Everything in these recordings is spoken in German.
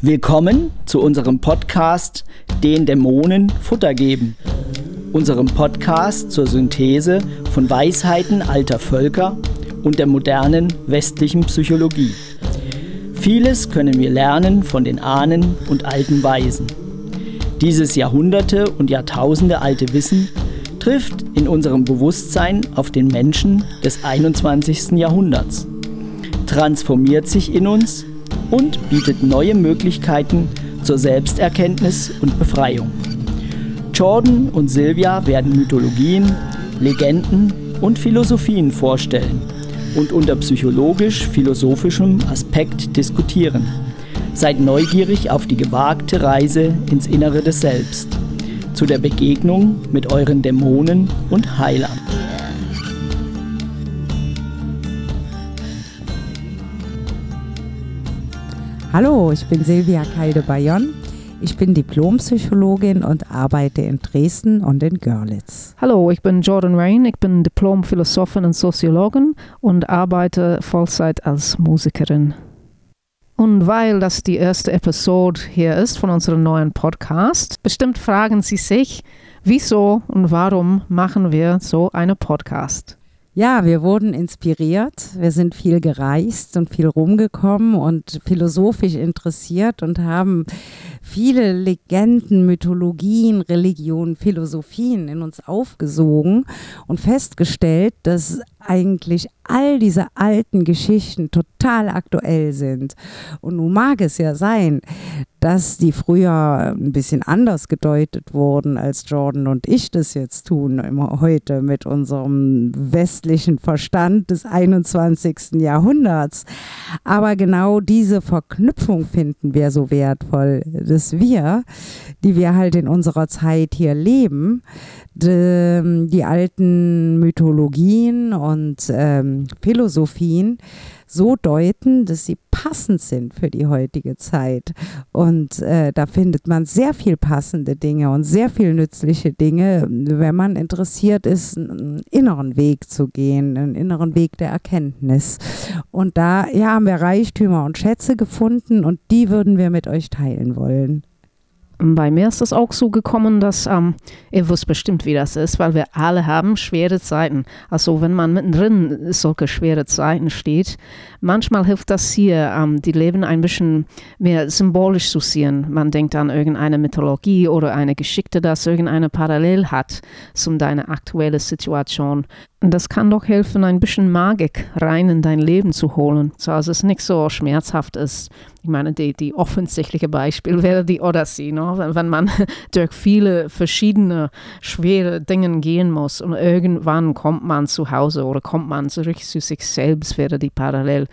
Willkommen zu unserem Podcast Den Dämonen Futter geben. Unserem Podcast zur Synthese von Weisheiten alter Völker und der modernen westlichen Psychologie. Vieles können wir lernen von den Ahnen und alten Weisen. Dieses Jahrhunderte und Jahrtausende alte Wissen trifft in unserem Bewusstsein auf den Menschen des 21. Jahrhunderts, transformiert sich in uns und bietet neue Möglichkeiten zur Selbsterkenntnis und Befreiung. Jordan und Sylvia werden Mythologien, Legenden und Philosophien vorstellen und unter psychologisch-philosophischem Aspekt diskutieren. Seid neugierig auf die gewagte Reise ins Innere des Selbst, zu der Begegnung mit euren Dämonen und Heilern. Hallo, ich bin Silvia Kalde-Bayon. Ich bin Diplompsychologin und arbeite in Dresden und in Görlitz. Hallo, ich bin Jordan Rain. Ich bin Diplom-Philosophin und Soziologin und arbeite Vollzeit als Musikerin. Und weil das die erste Episode hier ist von unserem neuen Podcast, bestimmt fragen Sie sich, wieso und warum machen wir so einen Podcast? Ja, wir wurden inspiriert. Wir sind viel gereist und viel rumgekommen und philosophisch interessiert und haben viele Legenden, Mythologien, Religionen, Philosophien in uns aufgesogen und festgestellt, dass eigentlich all diese alten Geschichten total aktuell sind. Und nun mag es ja sein, dass die früher ein bisschen anders gedeutet wurden, als Jordan und ich das jetzt tun, immer heute mit unserem westlichen Verstand des 21. Jahrhunderts. Aber genau diese Verknüpfung finden wir so wertvoll, dass wir, die wir halt in unserer Zeit hier leben, die, die alten Mythologien und ähm, Philosophien so deuten, dass sie passend sind für die heutige Zeit. Und äh, da findet man sehr viel passende Dinge und sehr viel nützliche Dinge, wenn man interessiert ist, einen inneren Weg zu gehen, einen inneren Weg der Erkenntnis. Und da ja, haben wir Reichtümer und Schätze gefunden und die würden wir mit euch teilen wollen. Bei mir ist es auch so gekommen, dass ähm, ihr wisst bestimmt, wie das ist, weil wir alle haben schwere Zeiten. Also wenn man mittendrin solche schwere Zeiten steht, manchmal hilft das hier, ähm, die Leben ein bisschen mehr symbolisch zu sehen. Man denkt an irgendeine Mythologie oder eine Geschichte, das irgendeine Parallel hat zu deiner aktuellen Situation. Das kann doch helfen, ein bisschen Magik rein in dein Leben zu holen, so dass es nicht so schmerzhaft ist. Ich meine, die, die offensichtliche Beispiel wäre die Odyssey, ne? wenn, wenn man durch viele verschiedene schwere Dinge gehen muss und irgendwann kommt man zu Hause oder kommt man zurück zu sich selbst, wäre die Parallel.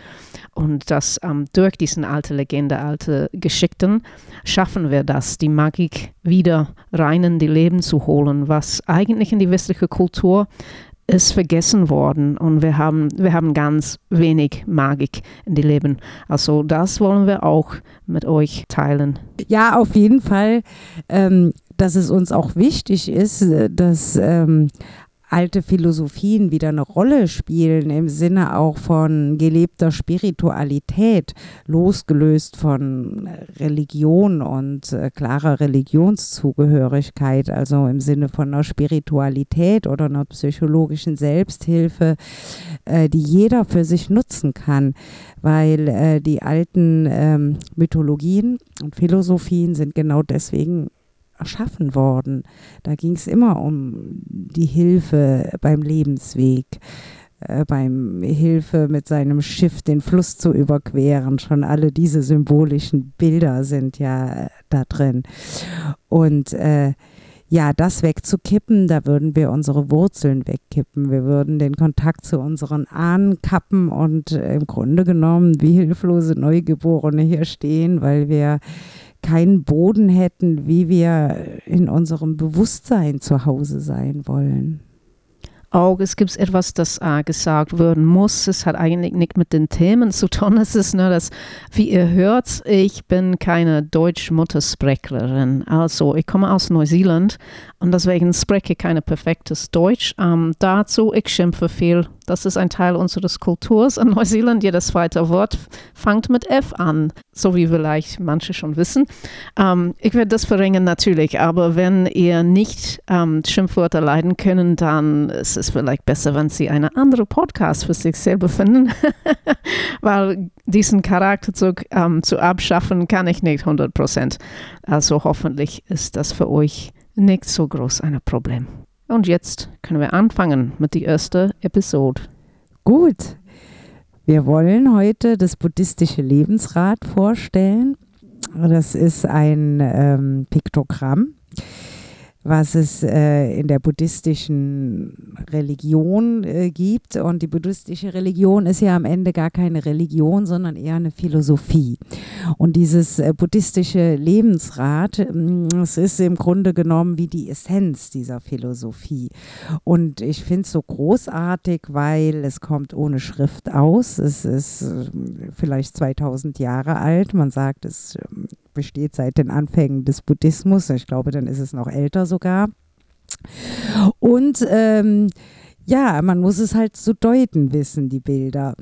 Und das ähm, durch diesen alte Legende, alte Geschichten schaffen wir das, die Magik wieder rein in die Leben zu holen, was eigentlich in die westliche Kultur ist vergessen worden und wir haben, wir haben ganz wenig Magik in die Leben. Also das wollen wir auch mit euch teilen. Ja, auf jeden Fall, ähm, dass es uns auch wichtig ist, äh, dass ähm, alte Philosophien wieder eine Rolle spielen im Sinne auch von gelebter Spiritualität, losgelöst von Religion und äh, klarer Religionszugehörigkeit, also im Sinne von einer Spiritualität oder einer psychologischen Selbsthilfe, äh, die jeder für sich nutzen kann, weil äh, die alten ähm, Mythologien und Philosophien sind genau deswegen erschaffen worden. Da ging es immer um die Hilfe beim Lebensweg, äh, beim Hilfe mit seinem Schiff den Fluss zu überqueren. Schon alle diese symbolischen Bilder sind ja äh, da drin. Und äh, ja, das wegzukippen, da würden wir unsere Wurzeln wegkippen. Wir würden den Kontakt zu unseren Ahnen kappen und äh, im Grunde genommen wie hilflose Neugeborene hier stehen, weil wir keinen Boden hätten, wie wir in unserem Bewusstsein zu Hause sein wollen. Auch es gibt etwas, das äh, gesagt werden muss. Es hat eigentlich nicht mit den Themen zu tun. Es ist nur das, wie ihr hört, ich bin keine Deutsch-Muttersprechlerin. Also ich komme aus Neuseeland und deswegen spreche ich kein perfektes Deutsch. Ähm, dazu, ich schimpfe viel Das ist ein Teil unseres Kulturs. In Neuseeland jedes zweite Wort fängt mit F an, so wie vielleicht manche schon wissen. Ähm, ich werde das verringern natürlich, aber wenn ihr nicht ähm, Schimpfwörter leiden können, dann ist es vielleicht besser, wenn Sie eine andere Podcast für sich selber finden, weil diesen Charakterzug ähm, zu abschaffen kann ich nicht 100 Prozent. Also hoffentlich ist das für euch nicht so groß ein Problem. Und jetzt können wir anfangen mit der ersten Episode. Gut. Wir wollen heute das buddhistische Lebensrad vorstellen. Das ist ein ähm, Piktogramm was es äh, in der buddhistischen Religion äh, gibt. Und die buddhistische Religion ist ja am Ende gar keine Religion, sondern eher eine Philosophie. Und dieses äh, buddhistische Lebensrat, mm, es ist im Grunde genommen wie die Essenz dieser Philosophie. Und ich finde es so großartig, weil es kommt ohne Schrift aus. Es ist äh, vielleicht 2000 Jahre alt. Man sagt, es ähm, besteht seit den Anfängen des Buddhismus. Ich glaube, dann ist es noch älter sogar. Und ähm, ja, man muss es halt zu deuten wissen, die Bilder.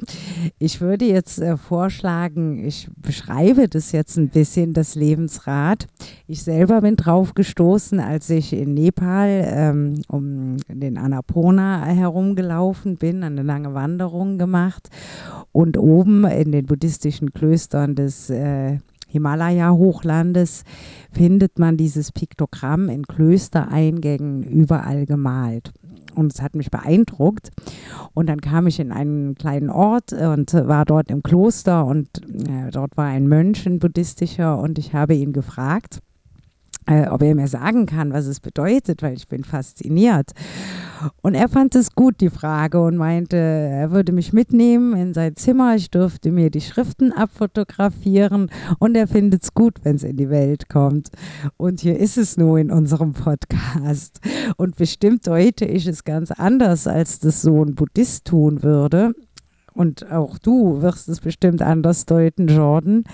Ich würde jetzt äh, vorschlagen, ich beschreibe das jetzt ein bisschen, das Lebensrad. Ich selber bin drauf gestoßen, als ich in Nepal ähm, um den Annapurna herumgelaufen bin, eine lange Wanderung gemacht und oben in den buddhistischen Klöstern des äh, Himalaya-Hochlandes findet man dieses Piktogramm in Klöstereingängen überall gemalt. Und es hat mich beeindruckt. Und dann kam ich in einen kleinen Ort und war dort im Kloster und äh, dort war ein Mönch, ein buddhistischer, und ich habe ihn gefragt, äh, ob er mir sagen kann, was es bedeutet, weil ich bin fasziniert. Und er fand es gut, die Frage, und meinte, er würde mich mitnehmen in sein Zimmer, ich dürfte mir die Schriften abfotografieren und er findet es gut, wenn es in die Welt kommt. Und hier ist es nur in unserem Podcast. Und bestimmt deute ich es ganz anders, als das so ein Buddhist tun würde und auch du wirst es bestimmt anders deuten, Jordan,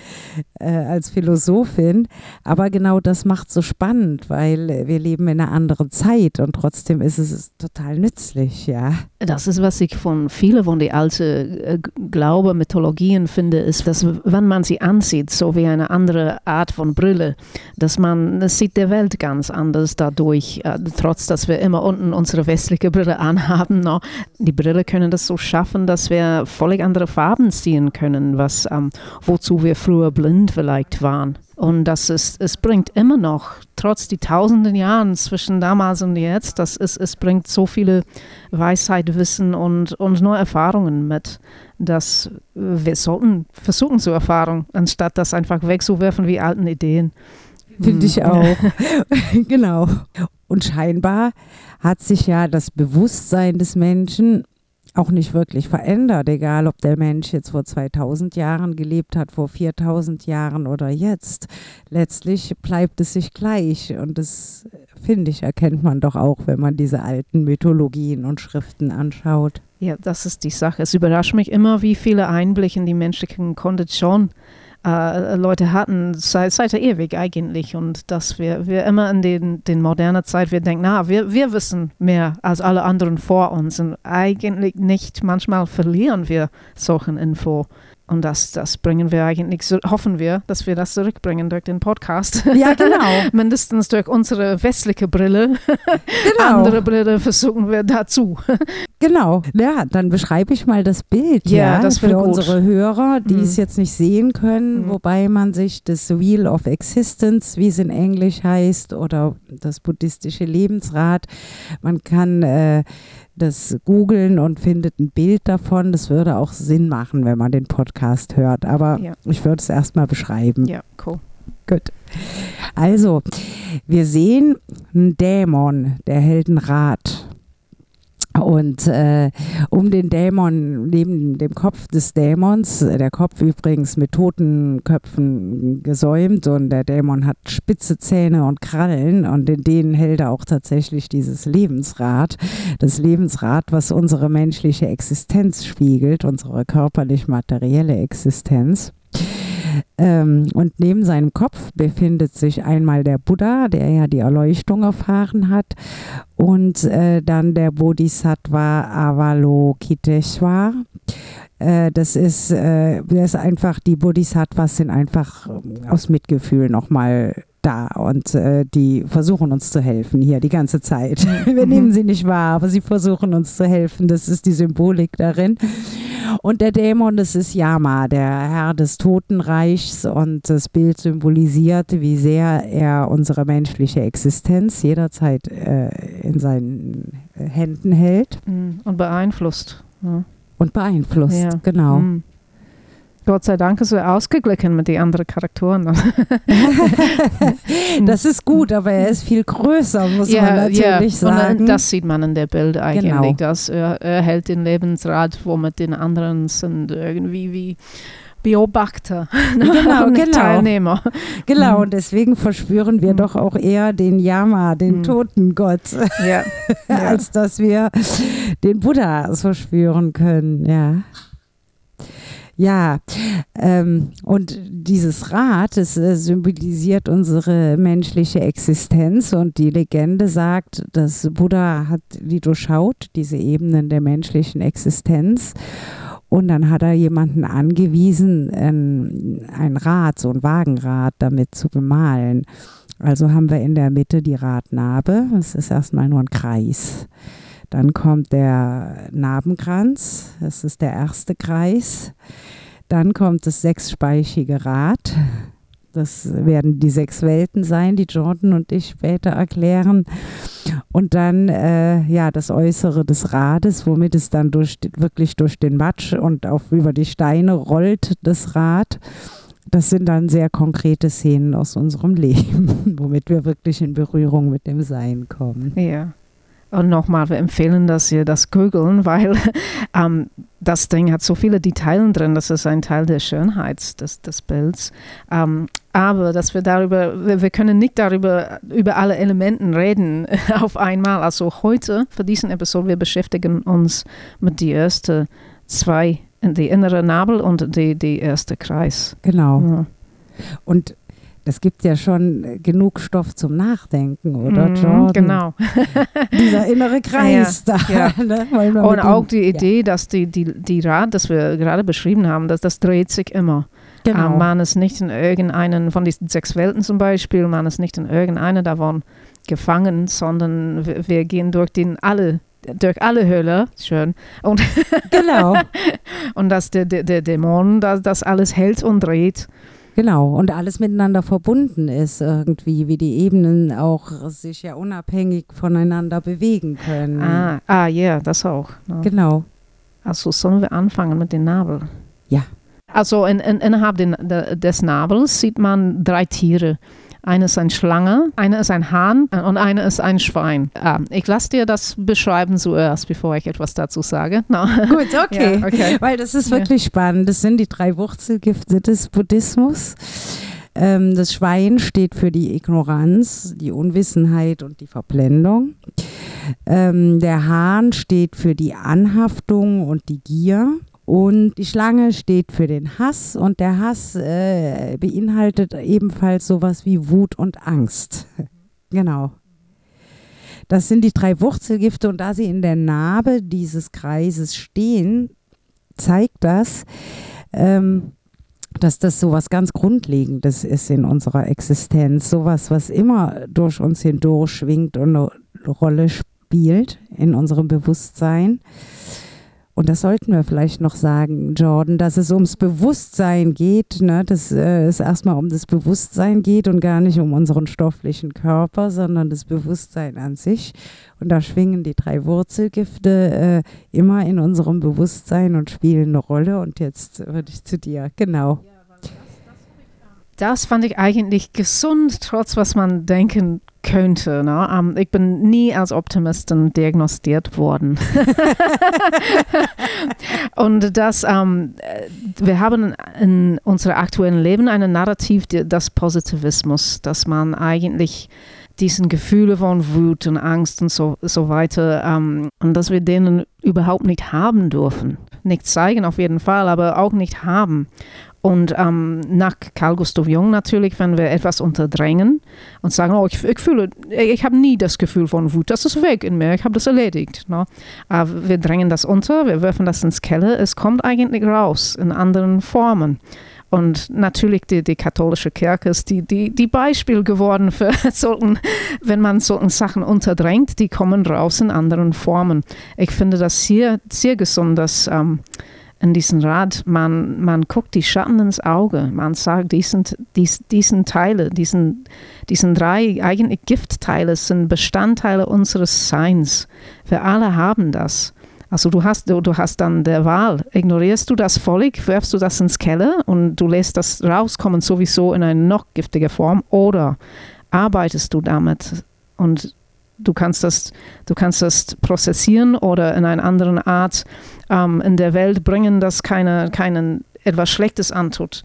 äh, als Philosophin. Aber genau das macht so spannend, weil wir leben in einer anderen Zeit und trotzdem ist es total nützlich, ja. Das ist, was ich von vielen von den alten äh, Glaube, Mythologien finde, ist, dass wenn man sie ansieht, so wie eine andere Art von Brille, dass man das sieht der Welt ganz anders dadurch, äh, trotz dass wir immer unten unsere westliche Brille anhaben. No? Die Brille können das so schaffen, dass wir völlig andere Farben sehen können, was, ähm, wozu wir früher blind vielleicht waren. Und das ist, es bringt immer noch, trotz die tausenden Jahren zwischen damals und jetzt, das ist, es bringt so viele Weisheit, Wissen und, und neue Erfahrungen mit, dass wir sollten versuchen zu erfahren, anstatt das einfach wegzuwerfen wie alten Ideen. Finde ich hm. auch. genau. Und scheinbar hat sich ja das Bewusstsein des Menschen auch nicht wirklich verändert, egal ob der Mensch jetzt vor 2000 Jahren gelebt hat, vor 4000 Jahren oder jetzt. Letztlich bleibt es sich gleich und das, finde ich, erkennt man doch auch, wenn man diese alten Mythologien und Schriften anschaut. Ja, das ist die Sache. Es überrascht mich immer, wie viele Einblicke in die menschliche Kondition äh, Leute hatten, seit, seit der ewig eigentlich. Und dass wir, wir immer in den, den modernen Zeit, wir denken, na, wir, wir wissen mehr als alle anderen vor uns. Und eigentlich nicht. Manchmal verlieren wir solchen Info. Und das, das bringen wir eigentlich, hoffen wir, dass wir das zurückbringen durch den Podcast. Ja, genau. Mindestens durch unsere westliche Brille. Genau. Andere Brille versuchen wir dazu. Genau. Ja, dann beschreibe ich mal das Bild ja, ja das für unsere Hörer, die mhm. es jetzt nicht sehen können, mhm. wobei man sich das Wheel of Existence, wie es in Englisch heißt, oder das buddhistische Lebensrad, man kann äh, das googeln und findet ein Bild davon. Das würde auch Sinn machen, wenn man den Podcast hört. Aber ja. ich würde es erstmal beschreiben. Ja, cool. Gut. Also, wir sehen einen Dämon, der hält ein Rad. Und äh, um den Dämon, neben dem Kopf des Dämons, der Kopf übrigens mit toten Köpfen gesäumt und der Dämon hat spitze Zähne und Krallen und in denen hält er auch tatsächlich dieses Lebensrad. Das Lebensrad, was unsere menschliche Existenz spiegelt, unsere körperlich-materielle Existenz. Ähm, und neben seinem Kopf befindet sich einmal der Buddha, der ja die Erleuchtung erfahren hat, und äh, dann der Bodhisattva Avalokiteshvara. Äh, das ist, äh, das ist einfach, die Bodhisattvas sind einfach äh, aus Mitgefühl nochmal da und äh, die versuchen uns zu helfen hier die ganze Zeit. Mhm. Wir nehmen sie nicht wahr, aber sie versuchen uns zu helfen. Das ist die Symbolik darin. Und der Dämon, das ist Yama, der Herr des Totenreichs und das Bild symbolisiert, wie sehr er unsere menschliche Existenz jederzeit äh, in seinen Händen hält Mhm. Und beeinflusst. Ja. und beeinflusst. Ja. Genau. Mhm. Gott sei Dank ist er ausgeglichen mit den anderen Charakteren. Das ist gut, aber er ist viel größer, muss man natürlich Und, äh, sagen. das sieht man in der Bild eigentlich, Genau. dass er, er hält den Lebensrat, womit den anderen sind irgendwie wie Beobachter Genau, und nicht genau. Teilnehmer. Genau, Mhm. und deswegen verspüren wir Mhm. doch auch eher den Yama, den Mhm. Totengott, Ja. ja. als dass wir den Buddha so spüren können. Ja. Ja, ähm, und dieses Rad, es äh, symbolisiert unsere menschliche Existenz und die Legende sagt, dass Buddha hat die durchschaut, diese Ebenen der menschlichen Existenz. Und dann hat er jemanden angewiesen, ein, ein Rad, so ein Wagenrad damit zu bemalen. Also haben wir in der Mitte die Radnabe. Das ist erstmal nur ein Kreis. Dann kommt der Narbenkranz. Das ist der erste Kreis. Dann kommt das sechsspeichige Rad. Das werden die sechs Welten sein, die Jordan und ich später erklären. Und dann äh, ja das Äußere des Rades, womit es dann durch, wirklich durch den Matsch und auf über die Steine rollt, das Rad. Das sind dann sehr konkrete Szenen aus unserem Leben, womit wir wirklich in Berührung mit dem Sein kommen. Ja. Und nochmal, wir empfehlen, dass ihr das googeln, weil ähm, das Ding hat so viele Details drin, das ist ein Teil der Schönheit des, des Bilds. Ähm, aber dass wir darüber, wir, wir können nicht darüber, über alle Elementen reden auf einmal. Also heute, für diesen Episode, wir beschäftigen uns mit die ersten zwei, die innere Nabel und die, die erste Kreis. Genau. Ja. Und es gibt ja schon genug Stoff zum Nachdenken, oder Mhm, Jordan? Genau. Dieser innere Kreis da. ja. Ne? Und auch die Idee, dass die, die, die Rad, das wir gerade beschrieben haben, dass das dreht sich immer. Ja, genau. Ähm, man ist nicht in irgendeinen von diesen sechs Welten zum Beispiel, man ist nicht in irgendeiner davon gefangen, sondern wir, wir gehen durch den alle durch alle Höhle, schön, und, genau, und dass der, der, der Dämon das, das alles hält und dreht. Genau. Und alles miteinander verbunden ist irgendwie, wie die Ebenen auch sich ja unabhängig voneinander bewegen können. Ah, ah ja, das auch. ne. Genau. Also sollen wir anfangen mit dem Nabel? Ja. Also in, in, innerhalb den, de, des Nabels sieht man drei Tiere. Eine ist eine Schlange, eine ist ein Hahn und eine ist ein Schwein. Ah, ich lasse dir das beschreiben zuerst, bevor ich etwas dazu sage. No. Gut, okay. Ja, okay. Weil das ist Ja. wirklich spannend. Das sind die drei Wurzelgifte des Buddhismus. Ähm, das Schwein steht für die Ignoranz, die Unwissenheit und die Verblendung. Ähm, der Hahn steht für die Anhaftung und die Gier. Und die Schlange steht für den Hass und der Hass äh, beinhaltet ebenfalls sowas wie Wut und Angst. genau. Das sind die drei Wurzelgifte und da sie in der Narbe dieses Kreises stehen, zeigt das, ähm, dass das so was ganz Grundlegendes ist in unserer Existenz. Sowas, was immer durch uns hindurch schwingt und eine Rolle spielt in unserem Bewusstsein. Und das sollten wir vielleicht noch sagen, Jordan, dass es ums Bewusstsein geht, ne? dass äh, es erstmal um das Bewusstsein geht und gar nicht um unseren stofflichen Körper, sondern das Bewusstsein an sich. Und da schwingen die drei Wurzelgifte äh, immer in unserem Bewusstsein und spielen eine Rolle. Und jetzt würde ich zu dir, genau. Das fand ich eigentlich gesund, trotz was man denken könnte. Ne? Ähm, ich bin nie als Optimistin diagnostiziert worden. Und das, ähm, äh, wir haben in unserem aktuellen Leben ein Narrativ des Positivismus, dass man eigentlich diesen Gefühle von Wut und Angst und so, so weiter, ähm, und dass wir denen überhaupt nicht haben dürfen. Nicht zeigen auf jeden Fall, aber auch nicht haben. Und ähm, nach Carl Gustav Jung natürlich, wenn wir etwas unterdrängen und sagen, oh, ich, ich fühle, ich habe nie das Gefühl von Wut, das ist weg in mir, ich habe das erledigt. Ne? Aber wir drängen das unter, wir werfen das ins Keller, es kommt eigentlich raus in anderen Formen. Und natürlich die, die katholische Kirche ist die, die, die Beispiel geworden für solchen, wenn man solchen Sachen unterdrängt, die kommen raus in anderen Formen. Ich finde das sehr, sehr gesund, dass ähm, in diesem Rat man, man guckt die Schatten ins Auge. Man sagt, diesen, dies, diesen Teile, diesen, diesen drei eigentlich Giftteile sind Bestandteile unseres Seins. Wir alle haben das. Also du hast, du hast dann der Wahl. Ignorierst du das völlig, wirfst du das ins Keller und du lässt das rauskommen sowieso in eine noch giftige Form oder arbeitest du damit und du kannst das, du kannst das prozessieren oder in eine andere Art ähm, in der Welt bringen, das keine, keinen etwas Schlechtes antut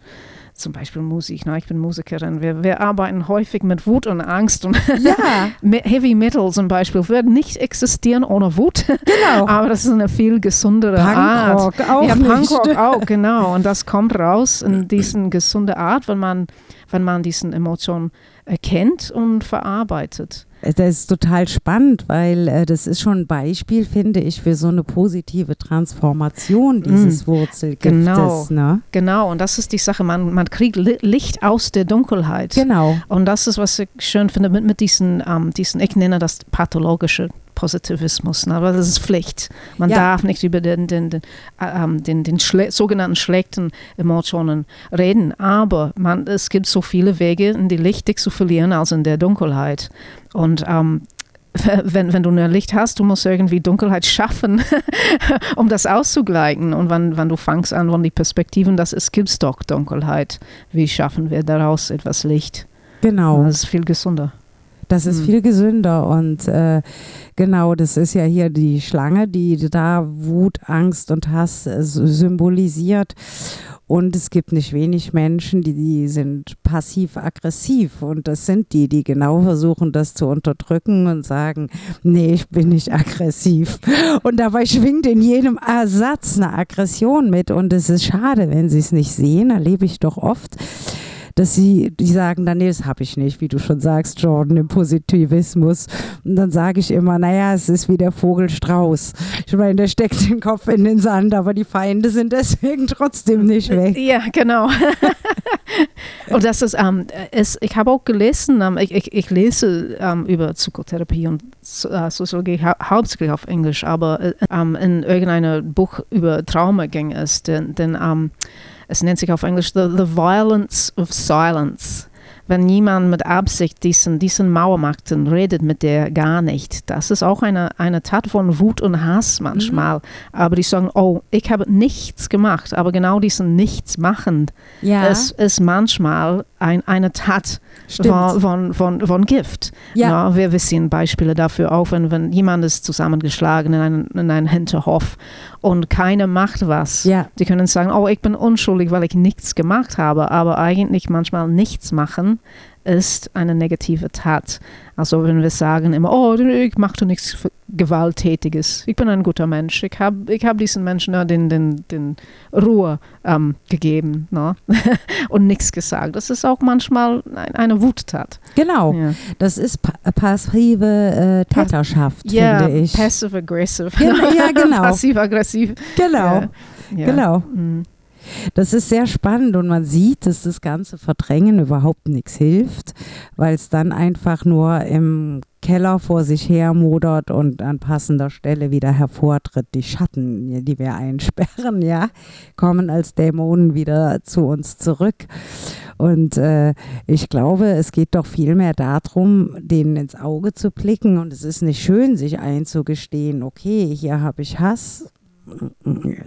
zum Beispiel Musik. Ne? Ich bin Musikerin. Wir, wir arbeiten häufig mit Wut und Angst und ja. Heavy Metal zum Beispiel wird nicht existieren ohne Wut. Genau. Aber das ist eine viel gesundere Punkrock Art. Auch ja, Punkrock auch, genau. Und das kommt raus in diesen gesunde Art, wenn man, wenn man diesen Emotionen erkennt und verarbeitet. Das ist total spannend, weil äh, das ist schon ein Beispiel, finde ich, für so eine positive Transformation dieses mm, Wurzelgiftes. Genau, ne? genau. Und das ist die Sache, man, man kriegt Licht aus der Dunkelheit. Genau. Und das ist, was ich schön finde mit, mit diesen, ähm, diesen, ich nenne das pathologische Positivismus, ne? aber das ist Pflicht. Man ja. darf nicht über den, den, den, äh, ähm, den, den schle sogenannten schlechten Emotionen reden, aber man, es gibt so viele Wege, in die Licht dich zu verlieren, als in der Dunkelheit. Und ähm, wenn, wenn du nur Licht hast, du musst irgendwie Dunkelheit schaffen, um das auszugleichen. Und wenn, wenn du fangst an von die Perspektiven, das ist, gibt es doch Dunkelheit. Wie schaffen wir daraus etwas Licht? Genau. Das ist viel gesünder. Das ist mhm. viel gesünder und äh, genau, das ist ja hier die Schlange, die da Wut, Angst und Hass äh, symbolisiert. Und es gibt nicht wenig Menschen, die, die sind passiv-aggressiv. Und das sind die, die genau versuchen, das zu unterdrücken und sagen, nee, ich bin nicht aggressiv. Und dabei schwingt in jedem Ersatz eine Aggression mit. Und es ist schade, wenn sie es nicht sehen, erlebe ich doch oft dass sie, die sagen dann, nee, das habe ich nicht, wie du schon sagst, Jordan, im Positivismus. Und dann sage ich immer, naja, es ist wie der Vogelstrauß. Ich meine, der steckt den Kopf in den Sand, aber die Feinde sind deswegen trotzdem nicht weg. Ja, genau. und das ist, ähm, es, ich habe auch gelesen, ähm, ich, ich, ich, lese ähm, über Psychotherapie und äh, Soziologie hau hauptsächlich auf Englisch, aber äh, ähm, in irgendeinem Buch über Trauma ging es, denn, denn ähm, es nennt sich auf Englisch the, the Violence of Silence. Wenn jemand mit Absicht diesen, diesen Mauer macht und redet mit der gar nicht, das ist auch eine, eine Tat von Wut und Hass manchmal. Mhm. Aber die sagen, oh, ich habe nichts gemacht, aber genau diesen Nichts machen ja. ist, ist manchmal ein, eine Tat von, von, von, von, Gift. Ja. ja. wir, wir sehen Beispiele dafür auch, wenn, wenn jemand ist zusammengeschlagen in einen, in einen Hinterhof und keiner macht was. Ja. Die können sagen, oh, ich bin unschuldig, weil ich nichts gemacht habe, aber eigentlich manchmal nichts machen ist eine negative Tat. Also wenn wir sagen immer, oh, ich mache nichts Gewalttätiges, ich bin ein guter Mensch, ich habe ich hab diesen Menschen ja, den, den, den Ruhe ähm, gegeben ne? und nichts gesagt. Das ist auch manchmal ein, eine Wuttat. Genau, ja. das ist pa passive äh, Täterschaft, Pas ja, finde ich. Passive-aggressive. Genau, ja, genau. Passiv-aggressiv. Genau, genau. Mhm. Das ist sehr spannend und man sieht, dass das ganze Verdrängen überhaupt nichts hilft, weil es dann einfach nur im Keller vor sich her modert und an passender Stelle wieder hervortritt. Die Schatten, die wir einsperren, ja, kommen als Dämonen wieder zu uns zurück. Und äh, ich glaube, es geht doch vielmehr darum, denen ins Auge zu blicken. Und es ist nicht schön, sich einzugestehen, okay, hier habe ich Hass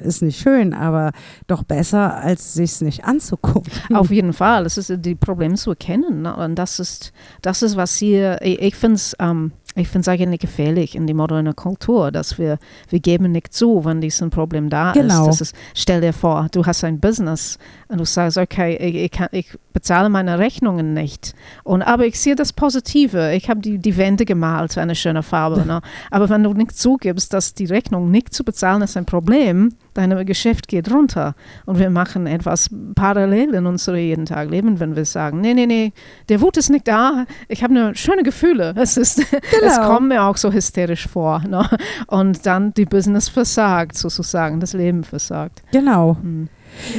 ist nicht schön, aber doch besser, als sich es nicht anzugucken. Auf jeden Fall. Das ist die Probleme zu erkennen. Ne? Und das ist, das ist, was hier, ich, ich finde es ähm, ich finde es eigentlich gefährlich in die moderne Kultur, dass wir, wir geben nicht zu, wenn dieses Problem da genau. ist. ist. Stell dir vor, du hast ein Business und du sagst, okay, ich, ich, kann, ich bezahle meine Rechnungen nicht. Und, aber ich sehe das Positive. Ich habe die, die Wände gemalt, eine schöne Farbe. Ne? Aber wenn du nicht zugibst, dass die Rechnung nicht zu bezahlen ist ein Problem, Dein Geschäft geht runter und wir machen etwas parallel in unserem jeden Tag Leben, wenn wir sagen, nee, nee, nee, der Wut ist nicht da, ich habe eine schöne Gefühle. Es, ist, genau. es kommt mir auch so hysterisch vor. Ne? Und dann die Business versagt, sozusagen, das Leben versagt. Genau. Hm.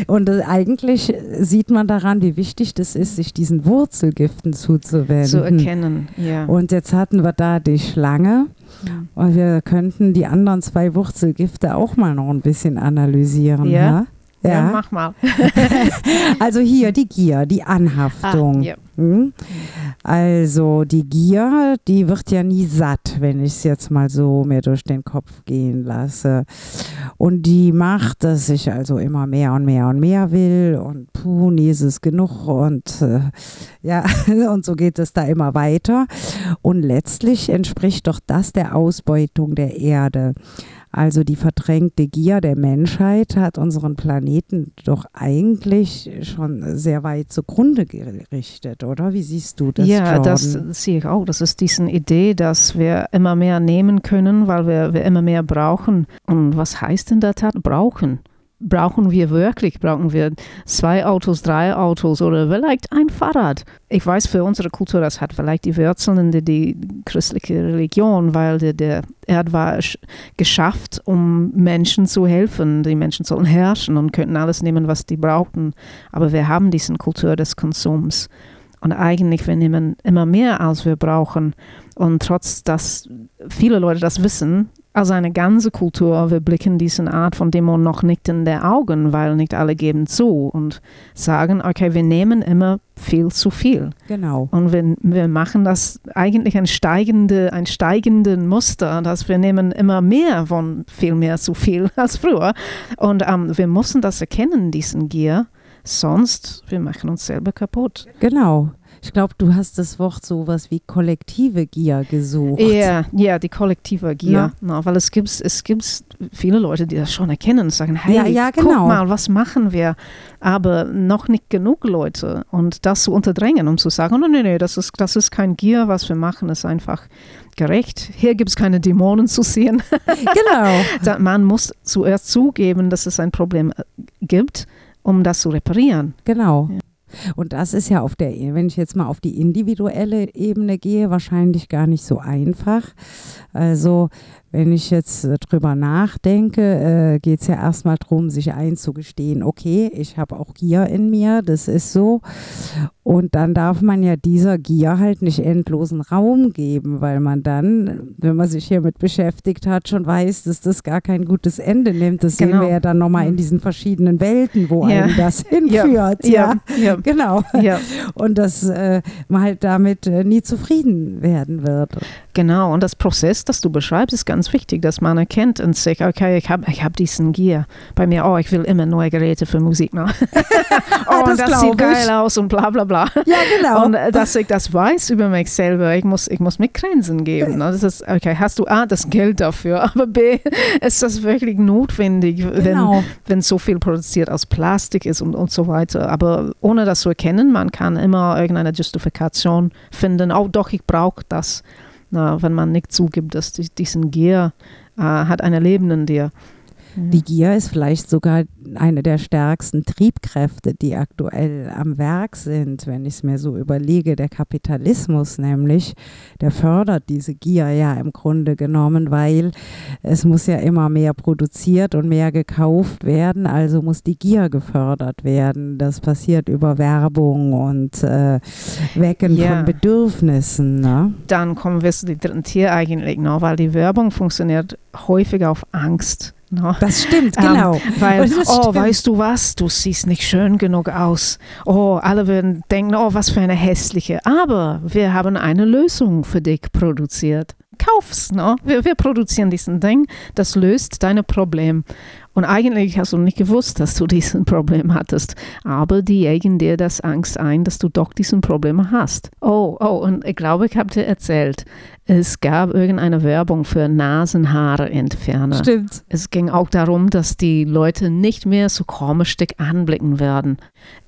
Und äh, eigentlich sieht man daran, wie wichtig das ist, sich diesen Wurzelgiften zuzuwenden. Zu erkennen, ja. Und jetzt hatten wir da die Schlange. Und wir könnten die anderen zwei Wurzelgifte auch mal noch ein bisschen analysieren. Ja. ja? Ja, ja mach mal. also hier die Gier, die Anhaftung. Ah, ja. hm? Also die Gier, die wird ja nie satt, wenn ich es jetzt mal so mir durch den Kopf gehen lasse. Und die macht, dass ich also immer mehr und mehr und mehr will und puh, nie ist es genug und äh, ja, und so geht es da immer weiter. Und letztlich entspricht doch das der Ausbeutung der Erde. Also die verdrängte Gier der Menschheit hat unseren Planeten doch eigentlich schon sehr weit zugrunde gerichtet, oder? Wie siehst du das? Ja, Jordan? das sehe ich auch. Das ist diese Idee, dass wir immer mehr nehmen können, weil wir, wir immer mehr brauchen. Und was heißt in der Tat brauchen? Brauchen wir wirklich? Brauchen wir zwei Autos, drei Autos oder vielleicht ein Fahrrad? Ich weiß, für unsere Kultur, das hat vielleicht die Wurzeln in die, die christliche Religion, weil der, der Erd war geschafft, um Menschen zu helfen. Die Menschen sollen herrschen und könnten alles nehmen, was die brauchten. Aber wir haben diese Kultur des Konsums. Und eigentlich, wir nehmen immer mehr, als wir brauchen. Und trotz, dass viele Leute das wissen, als eine ganze Kultur, wir blicken diese Art von Dämon noch nicht in die Augen, weil nicht alle geben zu und sagen, okay, wir nehmen immer viel zu viel. Genau. Und wir, wir machen das eigentlich ein, steigende, ein steigenden Muster, dass wir nehmen immer mehr von viel mehr zu viel als früher. Und ähm, wir müssen das erkennen, diesen Gier, sonst wir machen uns selber kaputt. Genau. Ich glaube, du hast das Wort so was wie kollektive Gier gesucht. Ja, ja, die kollektive Gier. Na, weil es gibt, es gibt viele Leute, die das schon erkennen und sagen, hey, ja, ja, genau. guck mal, was machen wir? Aber noch nicht genug Leute. Und das zu unterdrängen, um zu sagen, oh, nee, nee, das ist, das ist kein Gier, was wir machen, ist einfach gerecht. Hier gibt es keine Dämonen zu sehen. Genau. Man muss zuerst zugeben, dass es ein Problem äh, gibt, um das zu reparieren. Genau. Ja. Und das ist ja auf der, wenn ich jetzt mal auf die individuelle Ebene gehe, wahrscheinlich gar nicht so einfach. Also wenn ich jetzt äh, drüber nachdenke, äh, geht es ja erstmal darum, sich einzugestehen, okay, ich habe auch Gier in mir, das ist so. Und dann darf man ja dieser Gier halt nicht endlosen Raum geben, weil man dann, wenn man sich hiermit beschäftigt hat, schon weiß, dass das gar kein gutes Ende nimmt. Das genau. sehen wir ja dann nochmal in mhm. diesen verschiedenen Welten, wo ja. einem das hinführt. Ja, ja. ja. genau. Und dass äh, man halt damit äh, nie zufrieden werden wird. Genau, und das Prozess, das du beschreibst, ist ganz wichtig, dass man erkennt und sich, okay, ich habe ich hab diesen Gier bei mir, oh, ich will immer neue Geräte für Musik machen. oh, das, das sieht geil aus und bla bla bla. Ja, genau. Und äh, dass ich das weiß über mich selber, ich muss, ich muss mir Grenzen geben. Das ist, okay, hast du A, das Geld dafür, aber B, ist das wirklich notwendig, genau. wenn, wenn so viel produziert aus Plastik ist und, und so weiter. Aber ohne das zu erkennen, man kann immer irgendeine Justifikation finden, oh doch, ich brauche das wenn man nicht zugibt, dass die, diesen Gier äh, hat ein Leben in dir. Die Gier ist vielleicht sogar eine der stärksten Triebkräfte, die aktuell am Werk sind, wenn ich es mir so überlege. Der Kapitalismus nämlich, der fördert diese Gier ja im Grunde genommen, weil es muss ja immer mehr produziert und mehr gekauft werden, also muss die Gier gefördert werden. Das passiert über Werbung und äh, Wecken ja. von Bedürfnissen. Ne? Dann kommen wir zu dem dritten Tier eigentlich, ne? weil die Werbung funktioniert häufig auf Angst. No. Das stimmt, genau. Ähm, weil, oh, stimmt. weißt du was, du siehst nicht schön genug aus. Oh, alle würden denken, oh, was für eine hässliche. Aber wir haben eine Lösung für dich produziert. Kauf's, no? wir, wir produzieren diesen Ding, das löst deine Probleme. Und eigentlich hast du nicht gewusst, dass du diesen Problem hattest. Aber die jagen dir das Angst ein, dass du doch diesen Problem hast. Oh, oh, und ich glaube, ich habe dir erzählt, es gab irgendeine Werbung für Nasenhaare-Entferner. Stimmt. Es ging auch darum, dass die Leute nicht mehr so komisch dick anblicken werden.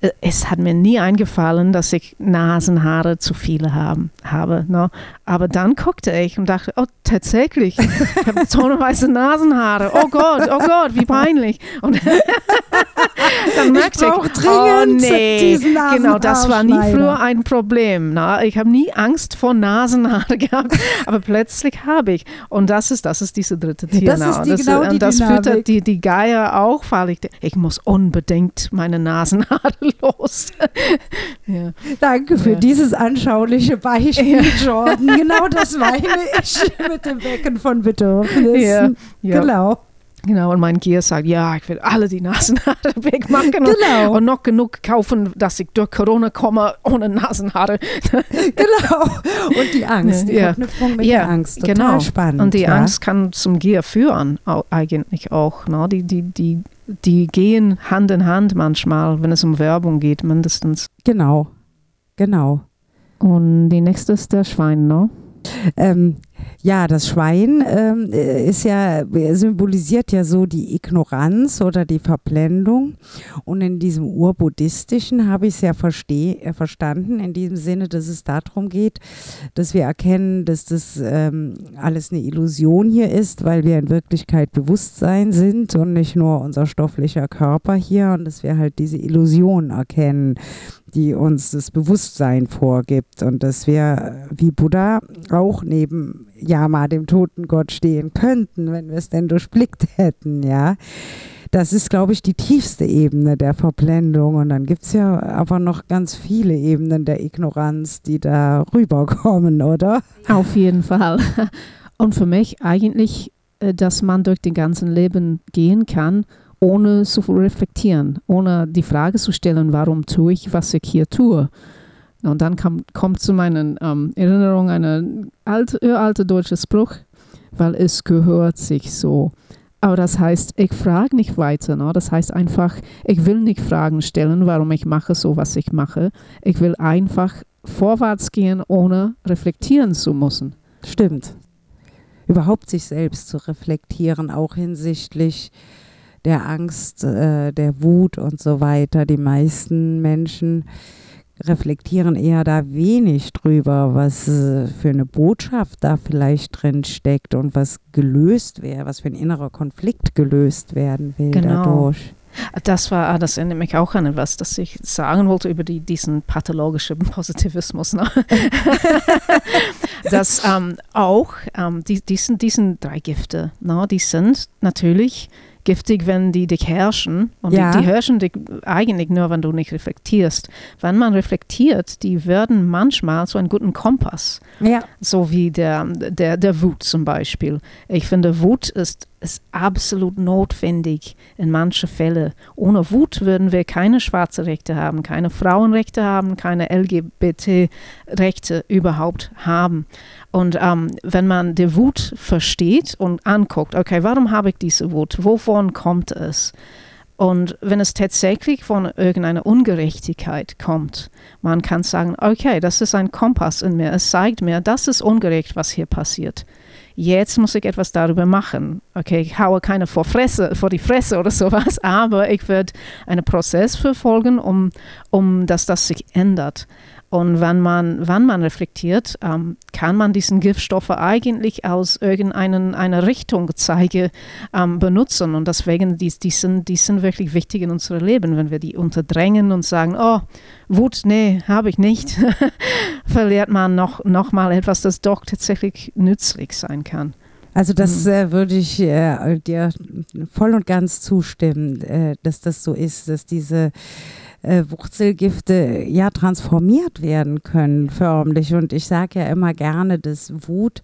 Äh, es hat mir nie eingefallen, dass ich Nasenhaare zu viele haben, habe. Ne? Aber dann guckte ich und dachte, oh, tatsächlich, ich habe tonnenweise Nasenhaare. Oh Gott, oh Gott, wie peinlich. Und dann merkte ich, ich dringend oh nee, diesen genau, das war nie früher ein Problem. Na? Ich habe nie Angst vor Nasenhaare gehabt, aber plötzlich habe ich. Und das ist, das ist diese dritte Tier. Das ist die- das, genau die und das füttert die, die Geier auch, weil ich, ich muss unbedingt meine Nasenhaare los. ja. Danke für Ja. dieses anschauliche Beispiel, Jordan. Genau das meine ich mit dem Wecken von Bedürfnissen. Ja, ja. Genau. Genau, und mein Gier sagt, ja, ich will alle die Nasenhaare wegmachen und, Genau. und noch genug kaufen, dass ich durch Corona komme ohne Nasenhaare. Genau. Und die Angst, die Ja. Verknüpfung mit Ja, der Angst. Total genau. spannend. Und die ja. Angst kann zum Gier führen, eigentlich auch. Ne? Die, die, die, die gehen Hand in Hand manchmal, wenn es um Werbung geht, mindestens. Genau. Genau. Und die nächste ist der Schwein, ne? Ähm, ja, das Schwein ähm, äh, ist ja, symbolisiert ja so die Ignoranz oder die Verblendung. Und in diesem Urbuddhistischen habe ich es ja äh, verstanden, in diesem Sinne, dass es darum geht, dass wir erkennen, dass das ähm, alles eine Illusion hier ist, weil wir in Wirklichkeit Bewusstsein sind und nicht nur unser stofflicher Körper hier und dass wir halt diese Illusion erkennen die uns das Bewusstsein vorgibt und dass wir wie Buddha auch neben Yama, dem toten Gott, stehen könnten, wenn wir es denn durchblickt hätten, ja. Das ist, glaube ich, die tiefste Ebene der Verblendung. Und dann gibt es ja aber noch ganz viele Ebenen der Ignoranz, die da rüberkommen, oder? Auf jeden Fall. Und für mich eigentlich, äh, dass man durch den ganzen Leben gehen kann, ohne zu reflektieren, ohne die Frage zu stellen, warum tue ich, was ich hier tue. Und dann kam, kommt zu meinen ähm, Erinnerungen ein alte, uralter deutscher Spruch, weil es gehört sich so. Aber das heißt, ich frage nicht weiter. Ne? Das heißt einfach, ich will nicht Fragen stellen, warum ich mache so, was ich mache. Ich will einfach vorwärts gehen, ohne reflektieren zu müssen. Stimmt. Überhaupt sich selbst zu reflektieren, auch hinsichtlich der Angst, äh, der Wut und so weiter. Die meisten Menschen reflektieren eher da wenig drüber, was äh, für eine Botschaft da vielleicht drin steckt und was gelöst wäre, was für ein innerer Konflikt gelöst werden will Genau. dadurch. Das war, ah, das erinnert mich auch an etwas, das ich sagen wollte über die, diesen pathologischen Positivismus. Ne? dass ähm, auch ähm, die, diesen, diesen drei Gifte, ne, die sind natürlich giftig, wenn die dich herrschen. Und Ja. die, die herrschen dich eigentlich nur, wenn du nicht reflektierst. Wenn man reflektiert, die werden manchmal so einen guten Kompass. Ja, So wie der, der, der Wut zum Beispiel. Ich finde, Wut ist, ist absolut notwendig in manchen Fällen. Ohne Wut würden wir keine schwarze Rechte haben, keine Frauenrechte haben, keine LGBT-Rechte überhaupt haben. Und ähm, wenn man die Wut versteht und anguckt, okay, warum habe ich diese Wut? Wovon kommt es? Und wenn es tatsächlich von irgendeiner Ungerechtigkeit kommt, man kann sagen, okay, das ist ein Kompass in mir. Es zeigt mir, das ist ungerecht, was hier passiert. Jetzt muss ich etwas darüber machen. Okay, ich haue keine vor, Fresse, vor die Fresse oder sowas, aber ich werde einen Prozess verfolgen, um, um dass das sich ändert. Und wenn man, wenn man reflektiert, ähm, kann man diesen Giftstoffe eigentlich aus irgendeiner einer Richtung zeige, ähm, benutzen. Und deswegen, die, die, sind, die sind wirklich wichtig in unserem Leben. Wenn wir die unterdrängen und sagen, oh, Wut, nee, habe ich nicht, verliert man noch, noch mal etwas, das doch tatsächlich nützlich sein kann. Also das Mhm. äh, würde ich äh, dir voll und ganz zustimmen, äh, dass das so ist, dass diese äh, Wurzelgifte ja transformiert werden können förmlich. Und ich sage ja immer gerne, dass Wut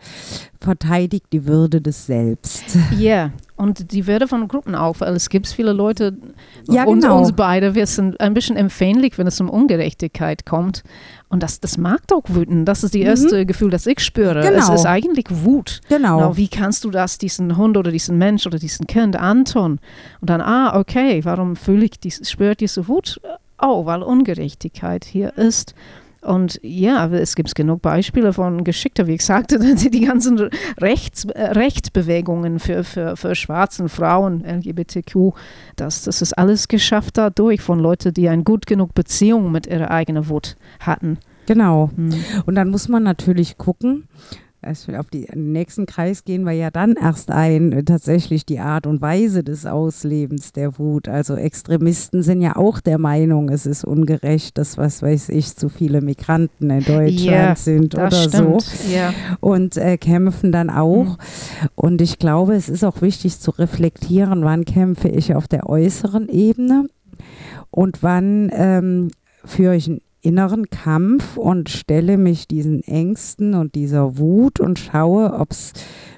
verteidigt die Würde des Selbst. Ja, und die Würde von Gruppen auch, weil es gibt viele Leute, Ja, und genau. uns beide, wir sind ein bisschen empfänglich, wenn es um Ungerechtigkeit kommt. Und das, das mag doch wüten. Das ist das Mhm. erste Gefühl, das ich spüre. Es Genau. ist eigentlich Wut. Genau. Genau, wie kannst du das diesen Hund oder diesen Mensch oder diesen Kind antun? Und dann, ah, okay, warum fühle ich dies, spüre diese Wut? Oh, weil Ungerechtigkeit hier ist. Und ja, es gibt genug Beispiele von Geschickter, wie ich sagte, die, die ganzen Rechts, äh, Rechtsbewegungen für, für, für schwarzen Frauen, LGBTQ, das, das ist alles geschafft dadurch von Leuten, die eine gut genug Beziehung mit ihrer eigenen Wut hatten. Genau. Hm. Und dann muss man natürlich gucken, Also auf die, den nächsten Kreis gehen wir ja dann erst ein, tatsächlich die Art und Weise des Auslebens der Wut. Also Extremisten sind ja auch der Meinung, es ist ungerecht, dass, was weiß ich, zu viele Migranten in Deutschland Ja, sind oder stimmt. so Ja. und äh, kämpfen dann auch. Mhm. Und ich glaube, es ist auch wichtig zu reflektieren, wann kämpfe ich auf der äußeren Ebene und wann ähm, führe ich einen inneren Kampf und stelle mich diesen Ängsten und dieser Wut und schaue, ob es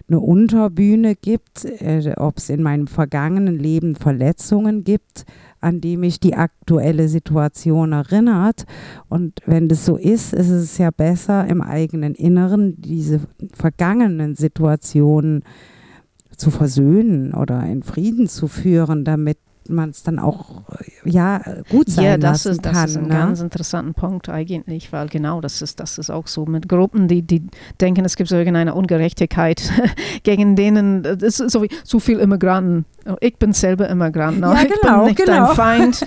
eine Unterbühne gibt, äh, ob es in meinem vergangenen Leben Verletzungen gibt, an die mich die aktuelle Situation erinnert. Und wenn das so ist, ist es ja besser, im eigenen Inneren diese vergangenen Situationen zu versöhnen oder in Frieden zu führen, damit man es dann auch ja gut sein Ja, das lassen ist, das kann. ist ein ne? ganz interessanter Punkt eigentlich, weil genau das ist, das ist auch so mit Gruppen, die, die denken, es gibt so irgendeine Ungerechtigkeit, gegen denen, es ist so wie zu viel Immigranten. Ich bin selber Immigrant, ne? Ja, ich genau, bin nicht genau. dein Feind.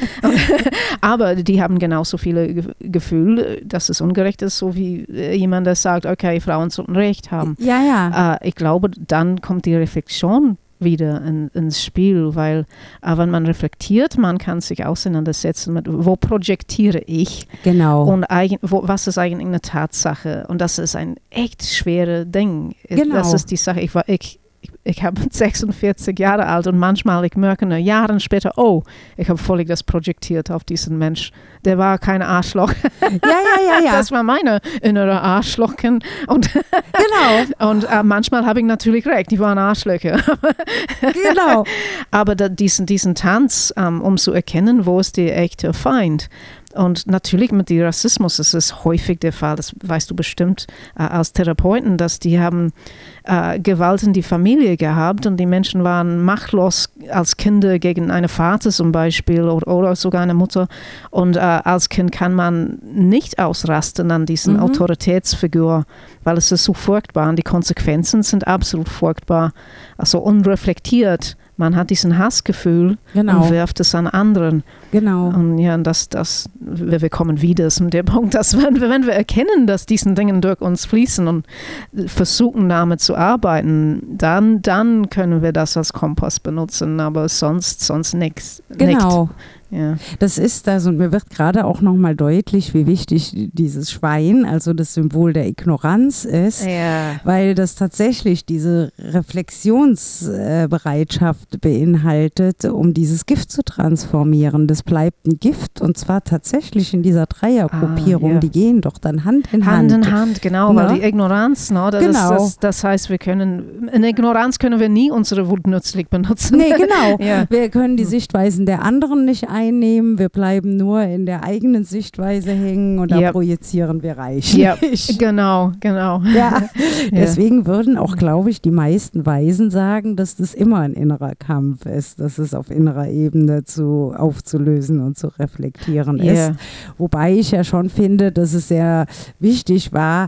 Aber die haben genauso viele Ge Gefühle, dass es ungerecht ist, so wie jemand, der sagt, okay, Frauen sollten Recht haben. ja, ja. Äh, ich glaube, dann kommt die Reflexion wieder in, ins Spiel, weil äh, wenn man reflektiert, man kann sich auseinandersetzen mit, wo projektiere ich genau. und eigen, wo, was ist eigentlich eine Tatsache. Und das ist ein echt schweres Ding. Genau. Das ist die Sache. Ich war, ich, ich, habe 46 Jahre alt und manchmal ich merke Jahre später, oh, ich habe völlig das projektiert auf diesen Mensch. Der war kein Arschloch. ja, ja, ja, ja. Das war meine innere Arschlochen. Und genau, und äh, manchmal habe ich natürlich recht, die waren Arschlöcher. genau. Aber da, diesen, diesen Tanz, ähm, um zu erkennen, wo ist der echte Feind. Und natürlich mit dem Rassismus ist es häufig der Fall, das weißt du bestimmt äh, als Therapeuten, dass die haben äh, Gewalt in die Familie gehabt und die Menschen waren machtlos als Kinder gegen eine Vater zum Beispiel oder, oder sogar eine Mutter. Und äh, als Kind kann man nicht ausrasten an diesen Mhm. Autoritätsfigur, weil es ist so furchtbar und die Konsequenzen sind absolut furchtbar. Also unreflektiert. Man hat diesen Hassgefühl Genau, und wirft es an anderen. Genau. Und ja, und das, das, wir, wir kommen wieder zum der Punkt, dass wenn wir, wenn wir erkennen, dass diesen Dingen durch uns fließen und versuchen damit zu arbeiten, dann, dann können wir das als Kompass benutzen, aber sonst, sonst nichts. Genau. Ja. Das ist das und mir wird gerade auch nochmal deutlich, wie wichtig dieses Schwein, also das Symbol der Ignoranz ist. ja. weil das tatsächlich diese Reflexionsbereitschaft beinhaltet, um dieses Gift zu transformieren. Das bleibt ein Gift und zwar tatsächlich in dieser Dreiergruppierung. Ah, ja. Die gehen doch dann Hand in Hand Hand. in Hand, genau, Ne? weil die Ignoranz, ne, das, Genau. das, das heißt, wir können, in Ignoranz können wir nie unsere Wut nützlich benutzen. Nee, genau. Ja. Wir können die Sichtweisen der anderen nicht einnehmen. Wir bleiben nur in der eigenen Sichtweise hängen und da Ja. projizieren wir reichlich. Ja, genau, genau. Ja, Ja. deswegen würden auch, glaube ich, die meisten Weisen sagen, dass das immer ein innerer Kampf ist, dass es auf innerer Ebene zu aufzulösen und zu reflektieren Ja. ist. Wobei ich ja schon finde, dass es sehr wichtig war,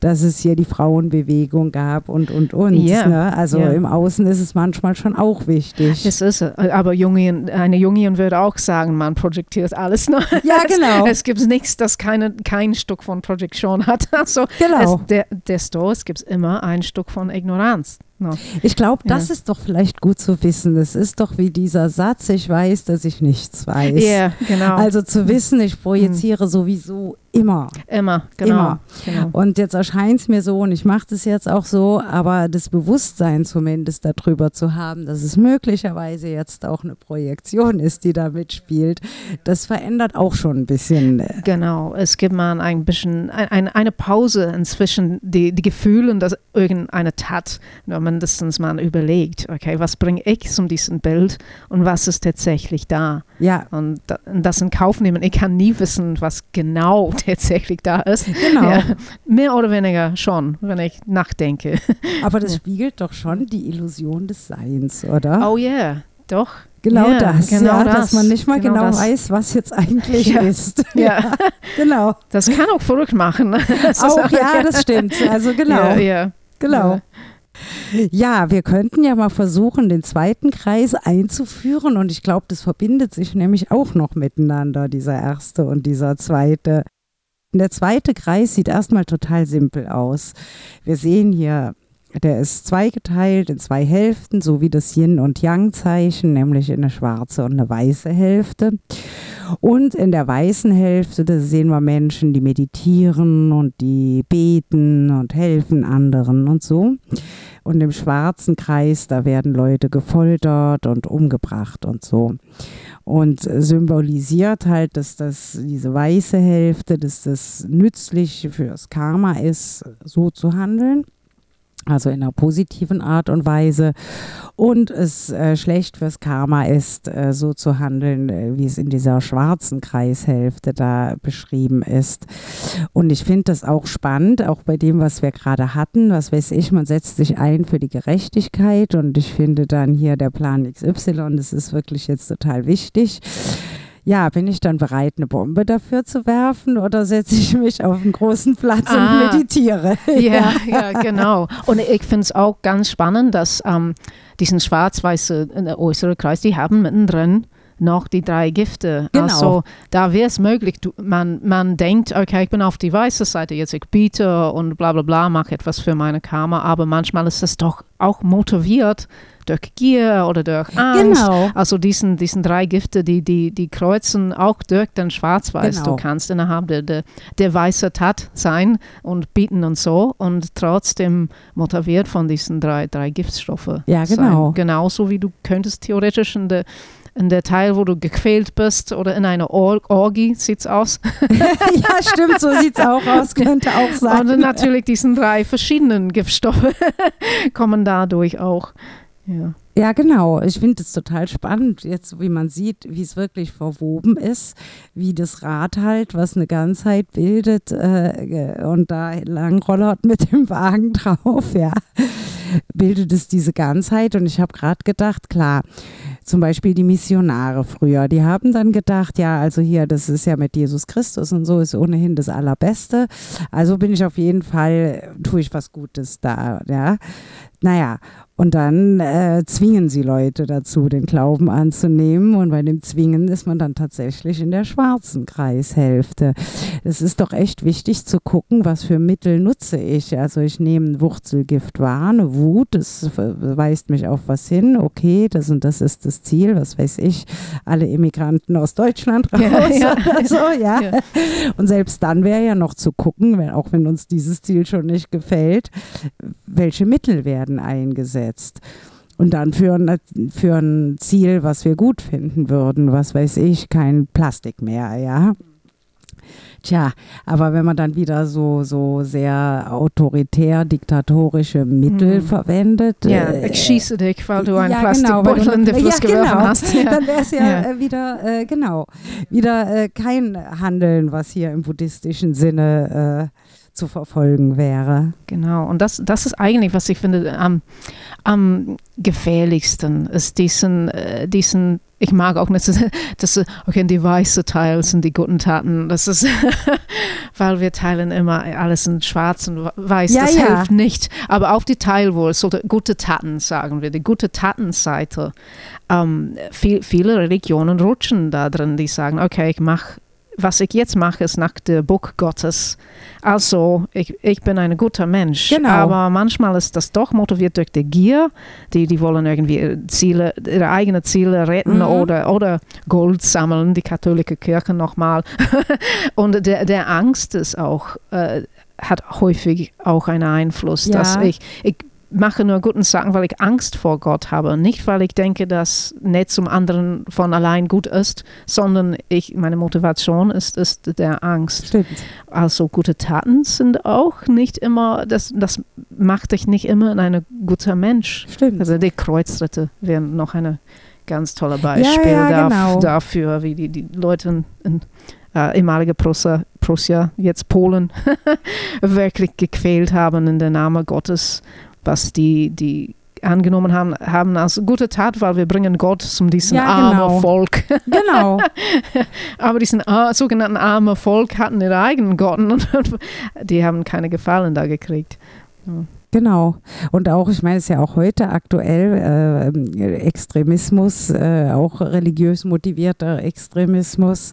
dass es hier die Frauenbewegung gab und und und. Ja. Ne? Also Ja. im Außen ist es manchmal schon auch wichtig. Es ist, aber Jungian, eine Jungian würde auch sagen, man projektiert alles. Ne? Ja, genau. Es gibt nichts, das keine, kein Stück von Projektion hat. Also Genau. es, der, desto, es gibt immer ein Stück von Ignoranz. Ne? Ich glaube, das Ja. ist doch vielleicht gut zu wissen. Es ist doch wie dieser Satz, ich weiß, dass ich nichts weiß. Ja, genau. Also zu wissen, ich projiziere sowieso immer. immer, genau. immer. genau. Und jetzt erscheint es mir so, und ich mache das jetzt auch so, aber das Bewusstsein zumindest darüber zu haben, dass es möglicherweise jetzt auch eine Projektion ist, die da mitspielt, das verändert auch schon ein bisschen. äh, Genau, es gibt mal ein bisschen ein, ein, eine Pause inzwischen die, die Gefühle und das irgendeine Tat, nur mindestens mal überlegt, okay, was bringe ich zu diesem Bild und was ist tatsächlich da Ja, und da, und das in Kauf nehmen. Ich kann nie wissen, was genau tatsächlich da ist. genau. Ja, mehr oder weniger schon, wenn ich nachdenke. Aber das Ja. spiegelt doch schon die Illusion des Seins, oder? Oh ja, doch. Genau ja, das, genau ja, das, dass man nicht mal genau genau, weiß, was jetzt eigentlich Ja. ist. Ja. genau. Das kann auch verrückt machen. Auch ja, das stimmt. Also genau, Ja, ja. genau. Ja, wir könnten ja mal versuchen, den zweiten Kreis einzuführen und ich glaube, das verbindet sich nämlich auch noch miteinander, dieser erste und dieser zweite. Der zweite Kreis sieht erstmal total simpel aus. Wir sehen hier der ist zweigeteilt in zwei Hälften, so wie das Yin- und Yang-Zeichen, nämlich in eine schwarze und eine weiße Hälfte. Und in der weißen Hälfte, da sehen wir Menschen, die meditieren und die beten und helfen anderen und so. Und im schwarzen Kreis, da werden Leute gefoltert und umgebracht und so. Und symbolisiert halt, dass das diese weiße Hälfte, dass das nützlich fürs Karma ist, so zu handeln also in einer positiven Art und Weise und es äh, schlecht fürs Karma ist, äh, so zu handeln, äh, wie es in dieser schwarzen Kreishälfte da beschrieben ist. Und ich finde das auch spannend, auch bei dem, was wir gerade hatten. Was weiß ich, man setzt sich ein für die Gerechtigkeit und ich finde dann hier der Plan XY, das ist wirklich jetzt total wichtig ja, bin ich dann bereit, eine Bombe dafür zu werfen oder setze ich mich auf einen großen Platz ah, und meditiere? Ja, ja, genau. Und ich finde es auch ganz spannend, dass ähm, diesen schwarz-weiße äh, äußere Kreis, die haben mittendrin noch die drei Gifte. Genau. Also da wäre es möglich, du, man, man denkt, okay, ich bin auf die weiße Seite, jetzt ich biete und bla bla bla, mache etwas für meine Karma, aber manchmal ist es doch auch motiviert durch Gier oder durch Angst. Genau. Also diesen, diesen drei Gifte, die, die, die kreuzen auch durch den Schwarz-Weiß. Genau. Du kannst innerhalb der, der, der weiße Tat sein und bieten und so und trotzdem motiviert von diesen drei, drei Giftstoffe ja, genau. sein. Genauso wie du könntest theoretisch in der in der Teil, wo du gequält bist oder in einer Or Orgie sieht es aus. ja, stimmt, so sieht es auch aus, könnte auch sein. Und natürlich diesen drei verschiedenen Giftstoffe kommen dadurch auch. Ja. Ja, genau. Ich finde es total spannend, jetzt wie man sieht, wie es wirklich verwoben ist, wie das Rad halt, was eine Ganzheit bildet äh, und da langrollert mit dem Wagen drauf, ja, bildet es diese Ganzheit. Und ich habe gerade gedacht, klar, zum Beispiel die Missionare früher, die haben dann gedacht, ja, also hier, das ist ja mit Jesus Christus und so ist ohnehin das Allerbeste. Also bin ich auf jeden Fall, tue ich was Gutes da, ja. Naja, und dann äh, zwingen sie Leute dazu, den Glauben anzunehmen. Und bei dem Zwingen ist man dann tatsächlich in der schwarzen Kreishälfte. Es ist doch echt wichtig zu gucken, was für Mittel nutze ich. Also ich nehme ein Wurzelgift wahr, eine Wut, das weist mich auf was hin. Okay, das und das ist das Ziel, was weiß ich, alle Immigranten aus Deutschland raus. Ja, ja. so, ja. ja. Und selbst dann wäre ja noch zu gucken, wenn, auch wenn uns dieses Ziel schon nicht gefällt, welche Mittel werden eingesetzt setzt. Und dann für ein, für ein Ziel, was wir gut finden würden, was weiß ich, kein Plastik mehr, ja. Tja, aber wenn man dann wieder so, so sehr autoritär, diktatorische Mittel mhm. verwendet. Ja, äh, ich schieße dich, weil du einen ja, Plastikbeutel genau, in den Fluss ja, geworfen genau. hast. Ja. Dann wäre es ja, ja. Äh, wieder, äh, genau, wieder äh, kein Handeln, was hier im buddhistischen Sinne äh, zu verfolgen wäre. Genau, und das, das ist eigentlich, was ich finde, am, am gefährlichsten ist diesen, äh, diesen ich mag auch nicht, dass okay, die weiße Teil sind die guten Taten. Das ist, weil wir teilen immer alles in schwarz und weiß. Ja, das ja. hilft nicht. Aber auf die Teil, wo es sollte gute Taten, sagen wir, die gute Tatenseite. Ähm, viel, viele Religionen rutschen da drin, die sagen, okay, ich mache was ich jetzt mache, ist nach dem Buch Gottes. Also, ich, ich bin ein guter Mensch. Genau. Aber manchmal ist das doch motiviert durch die Gier. Die, die wollen irgendwie Ziele, ihre eigenen Ziele retten mhm. oder, oder Gold sammeln, die katholische Kirche nochmal. Und der, der Angst ist auch, äh, hat häufig auch einen Einfluss, ja. dass ich, ich mache nur guten Sachen, weil ich Angst vor Gott habe. Nicht, weil ich denke, dass nicht zum anderen von allein gut ist, sondern ich, meine Motivation ist, ist der Angst. Stimmt. Also gute Taten sind auch nicht immer, das, das macht dich nicht immer ein guter Mensch. Stimmt. Also die Kreuzritte wären noch ein ganz toller Beispiel ja, ja, genau. dafür, wie die, die Leute in, in äh, ehemalige Prussia, Prussia, jetzt Polen, wirklich gequält haben in der Name Gottes was die, die angenommen haben, haben als gute Tat, weil wir bringen Gott zum diesem ja, genau. armen Volk. Genau. Aber diesen uh, sogenannten armen Volk hatten ihre eigenen Gotten und die haben keine Gefallen da gekriegt. Ja. Genau. Und auch, ich meine, es ist ja auch heute aktuell äh, Extremismus, äh, auch religiös motivierter Extremismus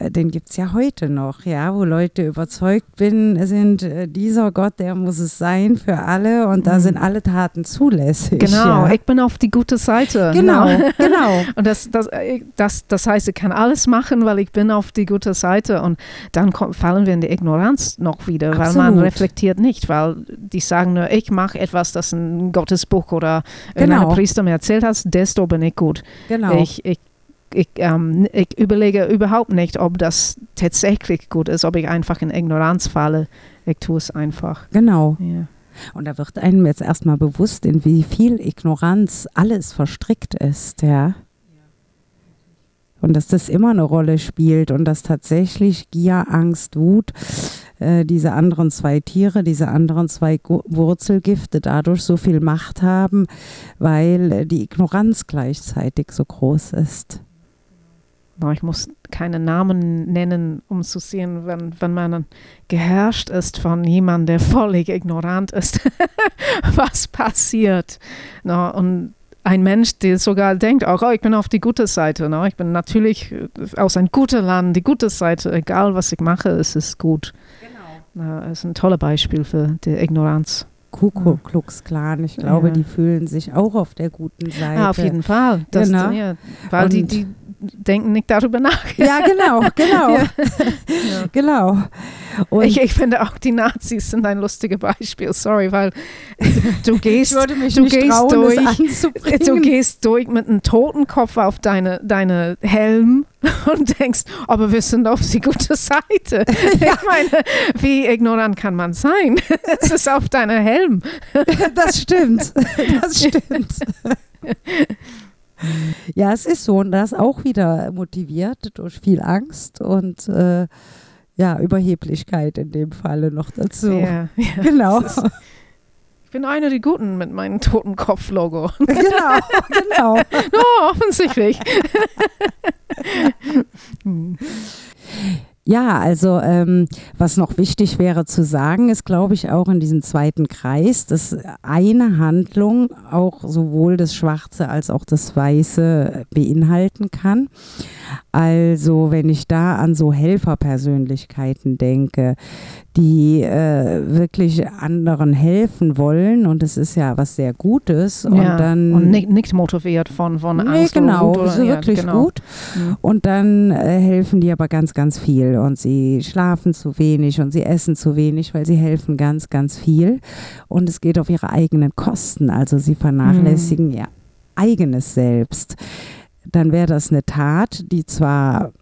den gibt es ja heute noch, ja, wo Leute überzeugt bin, sind, äh, dieser Gott, der muss es sein für alle und da mhm. sind alle Taten zulässig. Genau, ja. ich bin auf die gute Seite. Genau, genau. genau. Und das, das, äh, das, das heißt, ich kann alles machen, weil ich bin auf die gute Seite und dann fallen wir in die Ignoranz noch wieder, Absolut. weil man reflektiert nicht, weil die sagen nur, ich mache etwas, das ein Gottesbuch oder genau. ein Priester mir erzählt hat, desto bin ich gut. Genau. Ich, ich ich, ähm, ich überlege überhaupt nicht, ob das tatsächlich gut ist, ob ich einfach in Ignoranz falle. Ich tue es einfach. Genau. Ja. Und da wird einem jetzt erstmal bewusst, in wie viel Ignoranz alles verstrickt ist, ja. Und dass das immer eine Rolle spielt und dass tatsächlich Gier, Angst, Wut, äh, diese anderen zwei Tiere, diese anderen zwei Wurzelgifte dadurch so viel Macht haben, weil äh, die Ignoranz gleichzeitig so groß ist ich muss keine Namen nennen, um zu sehen, wenn, wenn man geherrscht ist von jemandem, der völlig ignorant ist, was passiert. No, und ein Mensch, der sogar denkt, oh, ich bin auf die gute Seite. No? Ich bin natürlich äh, aus einem guten Land, die gute Seite, egal was ich mache, es ist gut. Genau. No, das ist ein tolles Beispiel für die Ignoranz. Ku Klux Klan, ich glaube, ja. die fühlen sich auch auf der guten Seite. Ja, auf jeden Fall. Das, genau. ja, weil die, die denken nicht darüber nach. Ja, genau, genau. ja. Genau. Und ich, ich finde auch die Nazis sind ein lustiges Beispiel, sorry, weil du gehst, du gehst trauen, durch, du gehst durch mit einem Totenkopf auf deine, deine Helm und denkst, aber wir sind auf die gute Seite. Ja. Ich meine, wie ignorant kann man sein? Es ist auf deiner Helm. Das stimmt. Das stimmt. Ja, es ist so und das auch wieder motiviert durch viel Angst und äh, ja, Überheblichkeit in dem Falle noch dazu. Ja, ja, genau. Ich bin einer der Guten mit meinem Totenkopf-Logo. Genau, genau. oh, offensichtlich. Ja, also ähm, was noch wichtig wäre zu sagen, ist, glaube ich, auch in diesem zweiten Kreis, dass eine Handlung auch sowohl das Schwarze als auch das Weiße beinhalten kann. Also wenn ich da an so Helferpersönlichkeiten denke, die äh, wirklich anderen helfen wollen und es ist ja was sehr Gutes und ja, dann und nicht, nicht, motiviert von von Angst nee, genau, oder oder, wirklich ja, genau. gut mhm. und dann äh, helfen die aber ganz ganz viel und sie schlafen zu wenig und sie essen zu wenig, weil sie helfen ganz ganz viel und es geht auf ihre eigenen Kosten, also sie vernachlässigen mhm. ihr eigenes Selbst. Dann wäre das eine Tat, die zwar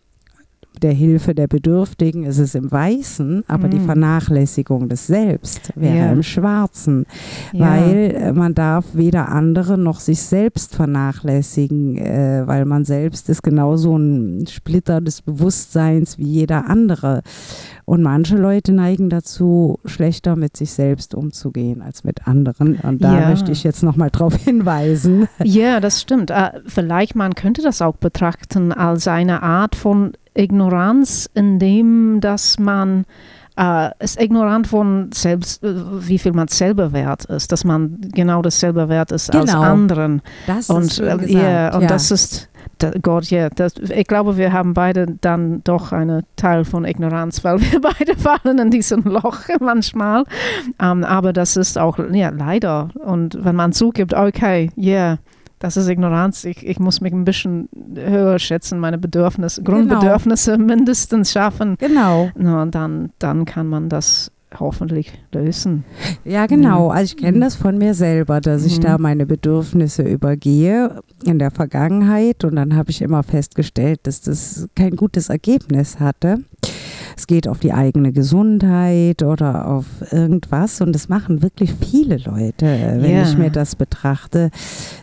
der Hilfe der Bedürftigen ist es im Weißen, aber mm. die Vernachlässigung des Selbst wäre ja. im Schwarzen, ja. weil äh, man darf weder andere noch sich selbst vernachlässigen, äh, weil man selbst ist genauso ein Splitter des Bewusstseins wie jeder andere. Und manche Leute neigen dazu, schlechter mit sich selbst umzugehen als mit anderen. Und da ja. möchte ich jetzt nochmal drauf hinweisen. Ja, das stimmt. Uh, vielleicht man könnte das auch betrachten als eine Art von Ignoranz, indem dass man äh, ist ignorant von selbst, äh, wie viel man selber wert ist, dass man genau dasselbe wert ist genau. als anderen. Das und, ist äh, gesagt, yeah, und ja. das ist Gott, ja, das, ich glaube, wir haben beide dann doch einen Teil von Ignoranz, weil wir beide fallen in diesem Loch manchmal. Um, ähm, aber das ist auch, ja, leider. Und wenn man zugibt, okay, ja, yeah, das ist Ignoranz. Ich, ich muss mich ein bisschen höher schätzen, meine Bedürfnisse, genau. Grundbedürfnisse mindestens schaffen. Genau. Und dann, dann kann man das hoffentlich lösen. Ja, genau. Also ich kenne das von mir selber, dass ich da mhm. meine Bedürfnisse übergehe in der Vergangenheit und dann habe ich immer festgestellt, dass das kein gutes Ergebnis hatte. Es geht auf die eigene Gesundheit oder auf irgendwas und das machen wirklich viele Leute. Wenn yeah. ich mir das betrachte,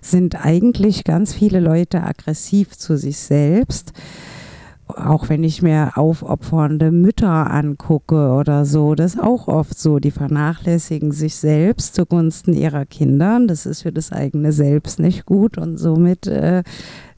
sind eigentlich ganz viele Leute aggressiv zu sich selbst auch wenn ich mir aufopfernde Mütter angucke oder so, das ist auch oft so. Die vernachlässigen sich selbst zugunsten ihrer Kinder. Das ist für das eigene Selbst nicht gut und somit äh,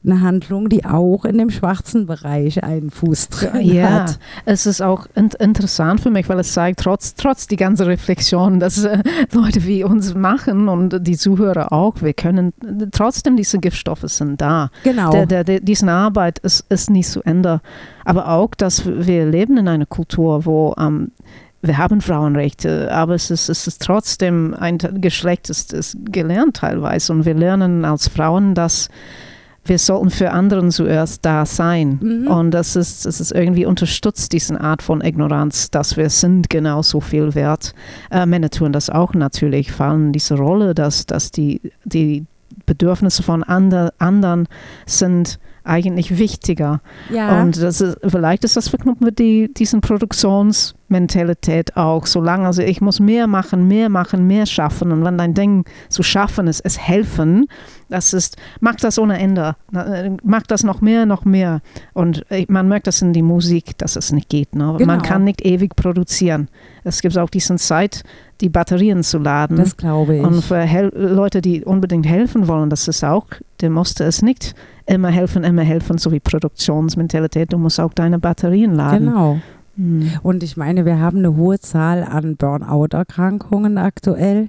eine Handlung, die auch in dem schwarzen Bereich einen Fuß drin ja, hat. es ist auch in interessant für mich, weil es zeigt, trotz, trotz die ganze Reflexion, dass äh, Leute wie uns machen und die Zuhörer auch, wir können trotzdem diese Giftstoffe sind da. Genau. Der, der, der, diese Arbeit ist, ist nicht zu Ende. Aber auch, dass wir leben in einer Kultur, wo ähm, wir haben Frauenrechte, aber es ist, es ist trotzdem ein Geschlecht, ist, ist gelernt teilweise. Und wir lernen als Frauen, dass wir sollten für anderen zuerst da sein. Mhm. Und das ist, das ist irgendwie unterstützt, diese Art von Ignoranz, dass wir sind genauso viel wert. Äh, Männer tun das auch natürlich, fallen diese Rolle, dass, dass die, die Bedürfnisse von ander, anderen sind eigentlich wichtiger. Ja. Und das ist, vielleicht ist das verknüpft mit die, diesen Produktionsmentalität auch. Solange, also ich muss mehr machen, mehr machen, mehr schaffen. Und wenn dein Ding zu schaffen ist, es helfen, das ist, mach das ohne Ende. Mach das noch mehr, noch mehr. Und äh, man merkt das in die Musik, dass es nicht geht. Ne? Genau. Man kann nicht ewig produzieren. Es gibt auch diesen Zeit, die Batterien zu laden. das glaube ich. Und für Leute, die unbedingt helfen wollen, das ist auch, der musste es nicht immer helfen, immer helfen, so wie Produktionsmentalität. Du musst auch deine Batterien laden. genau. Und ich meine, wir haben eine hohe Zahl an Burnout-Erkrankungen aktuell.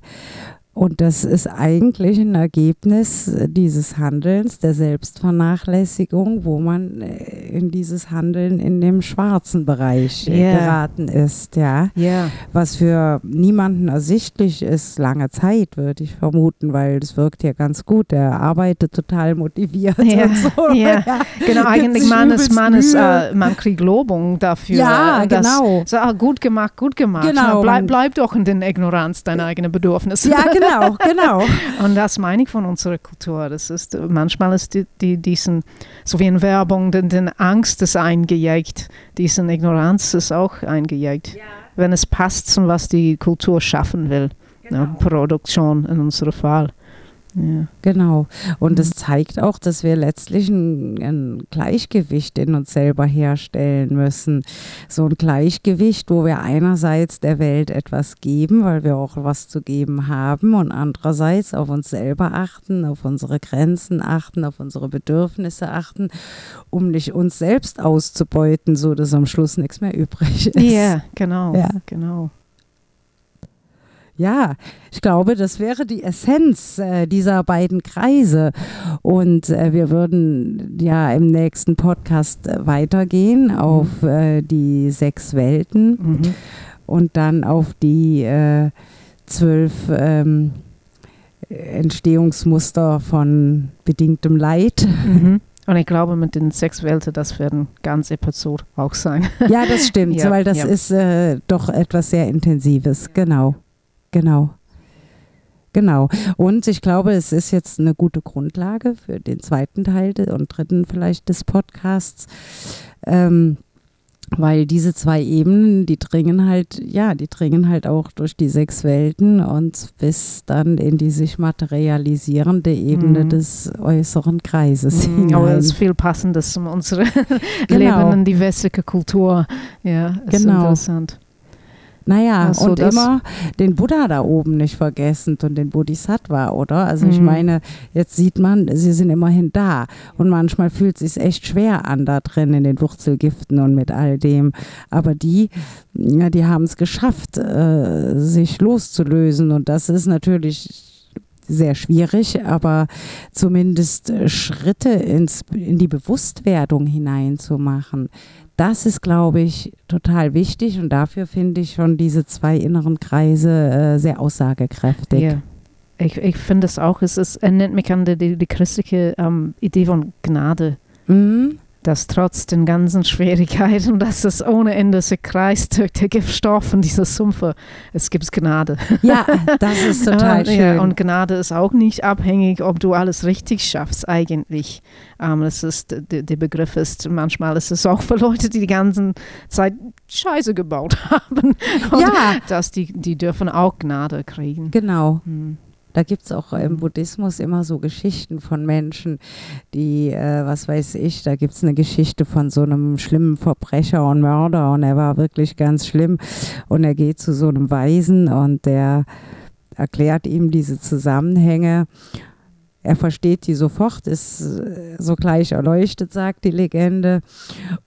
Und das ist eigentlich ein Ergebnis dieses Handelns, der Selbstvernachlässigung, wo man äh, in dieses Handeln in dem schwarzen Bereich äh, Ja. geraten ist, ja. Ja, Was für niemanden ersichtlich ist, lange Zeit, würde ich vermuten, weil das wirkt ja ganz gut. Er arbeitet total motiviert Ja, und so. ja. genau. Eigentlich man ist, man ist, äh, man kriegt Lobung dafür. Ja, dass, genau. So, ah, gut gemacht, gut gemacht. Genau, Na, bleib, bleib doch in der Ignoranz deiner eigenen Bedürfnisse. Ja, genau, genau. Und das meine ich von unserer Kultur. Das ist, manchmal ist die, die, diesen, so wie in Werbung, den, den Angst ist eingejagt, diesen Ignoranz ist auch eingejagt. Wenn es passt zum, was die Kultur schaffen will. Ja, Produktion in unserem Fall. Ja. Genau. Und es Mhm. zeigt auch, dass wir letztlich ein, ein Gleichgewicht in uns selber herstellen müssen. So ein Gleichgewicht, wo wir einerseits der Welt etwas geben, weil wir auch was zu geben haben, und andererseits auf uns selber achten, auf unsere Grenzen achten, auf unsere Bedürfnisse achten, um nicht uns selbst auszubeuten, so dass am Schluss nichts mehr übrig ist. Ja, genau. Ja. genau. Ja, ich glaube, das wäre die Essenz äh, dieser beiden Kreise. Und äh, wir würden ja im nächsten Podcast äh, weitergehen auf äh, die sechs Welten Mhm. und dann auf die äh, zwölf ähm, Entstehungsmuster von bedingtem Leid. Mhm. Und ich glaube, mit den sechs Welten, das werden ganz Episode auch sein. Ja, das stimmt, Ja, weil das ja. ist äh, doch etwas sehr Intensives. Genau, genau. Genau. Und ich glaube, es ist jetzt eine gute Grundlage für den zweiten Teil und dritten vielleicht des Podcasts. Ähm, weil diese zwei Ebenen, die dringen halt, ja, die dringen halt auch durch die sechs Welten und bis dann in die sich materialisierende Ebene Mhm. des äußeren Kreises Mhm, Aber hinein. es ist viel Passendes um unsere Genau. Leben in die westliche Kultur. Ja, ist Genau. interessant. Naja, so, und immer den Buddha da oben nicht vergessen und den Bodhisattva, oder? Also ich Mhm. meine, jetzt sieht man, sie sind immerhin da. Und manchmal fühlt es sich echt schwer an da drin in den Wurzelgiften und mit all dem. Aber die, ja, die haben es geschafft, äh, sich loszulösen. Und das ist natürlich sehr schwierig, aber zumindest Schritte ins, in die Bewusstwerdung hineinzumachen. Das ist, glaube ich, total wichtig und dafür finde ich schon diese zwei inneren Kreise äh, sehr aussagekräftig. Ja. Ich, ich finde es auch, es erinnert mich an die, die, die christliche ähm, Idee von Gnade, Mhm. Dass trotz den ganzen Schwierigkeiten, dass es ohne Ende sich kreist durch die Giftstoffe und diese Sumpfe, es gibt Gnade. Ja, das ist total schön. Ja, und Gnade ist auch nicht abhängig, ob du alles richtig schaffst eigentlich. Ähm, das ist, der, der Begriff ist, manchmal ist es auch für Leute, die die ganze Zeit Scheiße gebaut haben. Ja, dass die, die dürfen auch Gnade kriegen. genau. Hm. Da gibt es auch im Buddhismus immer so Geschichten von Menschen, die, äh, was weiß ich, da gibt es eine Geschichte von so einem schlimmen Verbrecher und Mörder und er war wirklich ganz schlimm und er geht zu so einem Weisen und der erklärt ihm diese Zusammenhänge er versteht die sofort, ist äh, sogleich erleuchtet, sagt die Legende,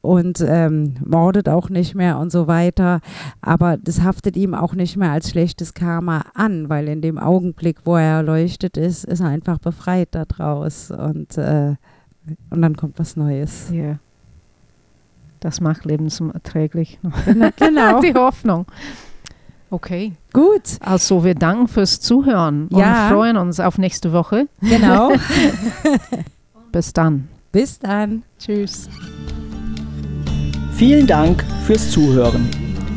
und ähm, mordet auch nicht mehr und so weiter. Aber das haftet ihm auch nicht mehr als schlechtes Karma an, weil in dem Augenblick, wo er erleuchtet ist, ist er einfach befreit daraus und, äh, und dann kommt was Neues. Ja. Das macht Leben zum erträglich. Genau. Die Hoffnung. Okay. Gut. Also wir danken fürs Zuhören Ja. und freuen uns auf nächste Woche. Genau. Bis dann. Bis dann. Tschüss. Vielen Dank fürs Zuhören.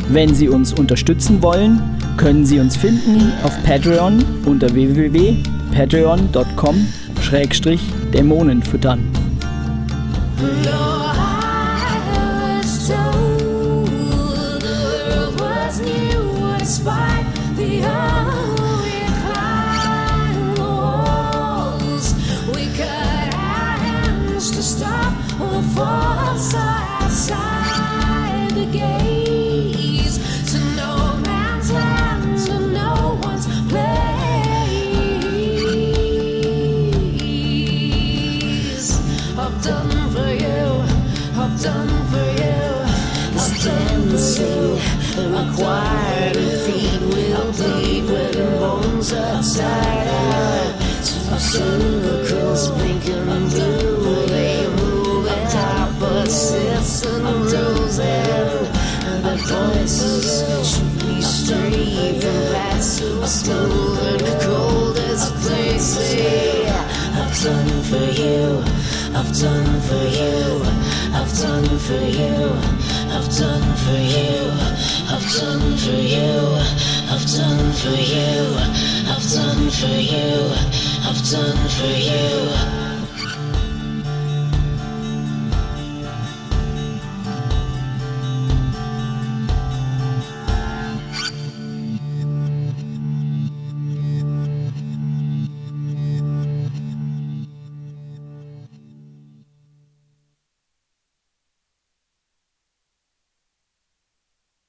Wenn Sie uns unterstützen wollen, können Sie uns finden auf Patreon unter www.patreon.com-dämonen füttern. Outside the gaze to no man's land, to no one's place. I've done for you, I've done for you. This dancing, acquired and blinking blue, they move at opposites and rules and the voices should be straight from that so smooth and cold as glacier. I've done for you, I've done for you, I've done for you, I've done for you, I've done for you, I've done for you, I've done for you, I've done for you.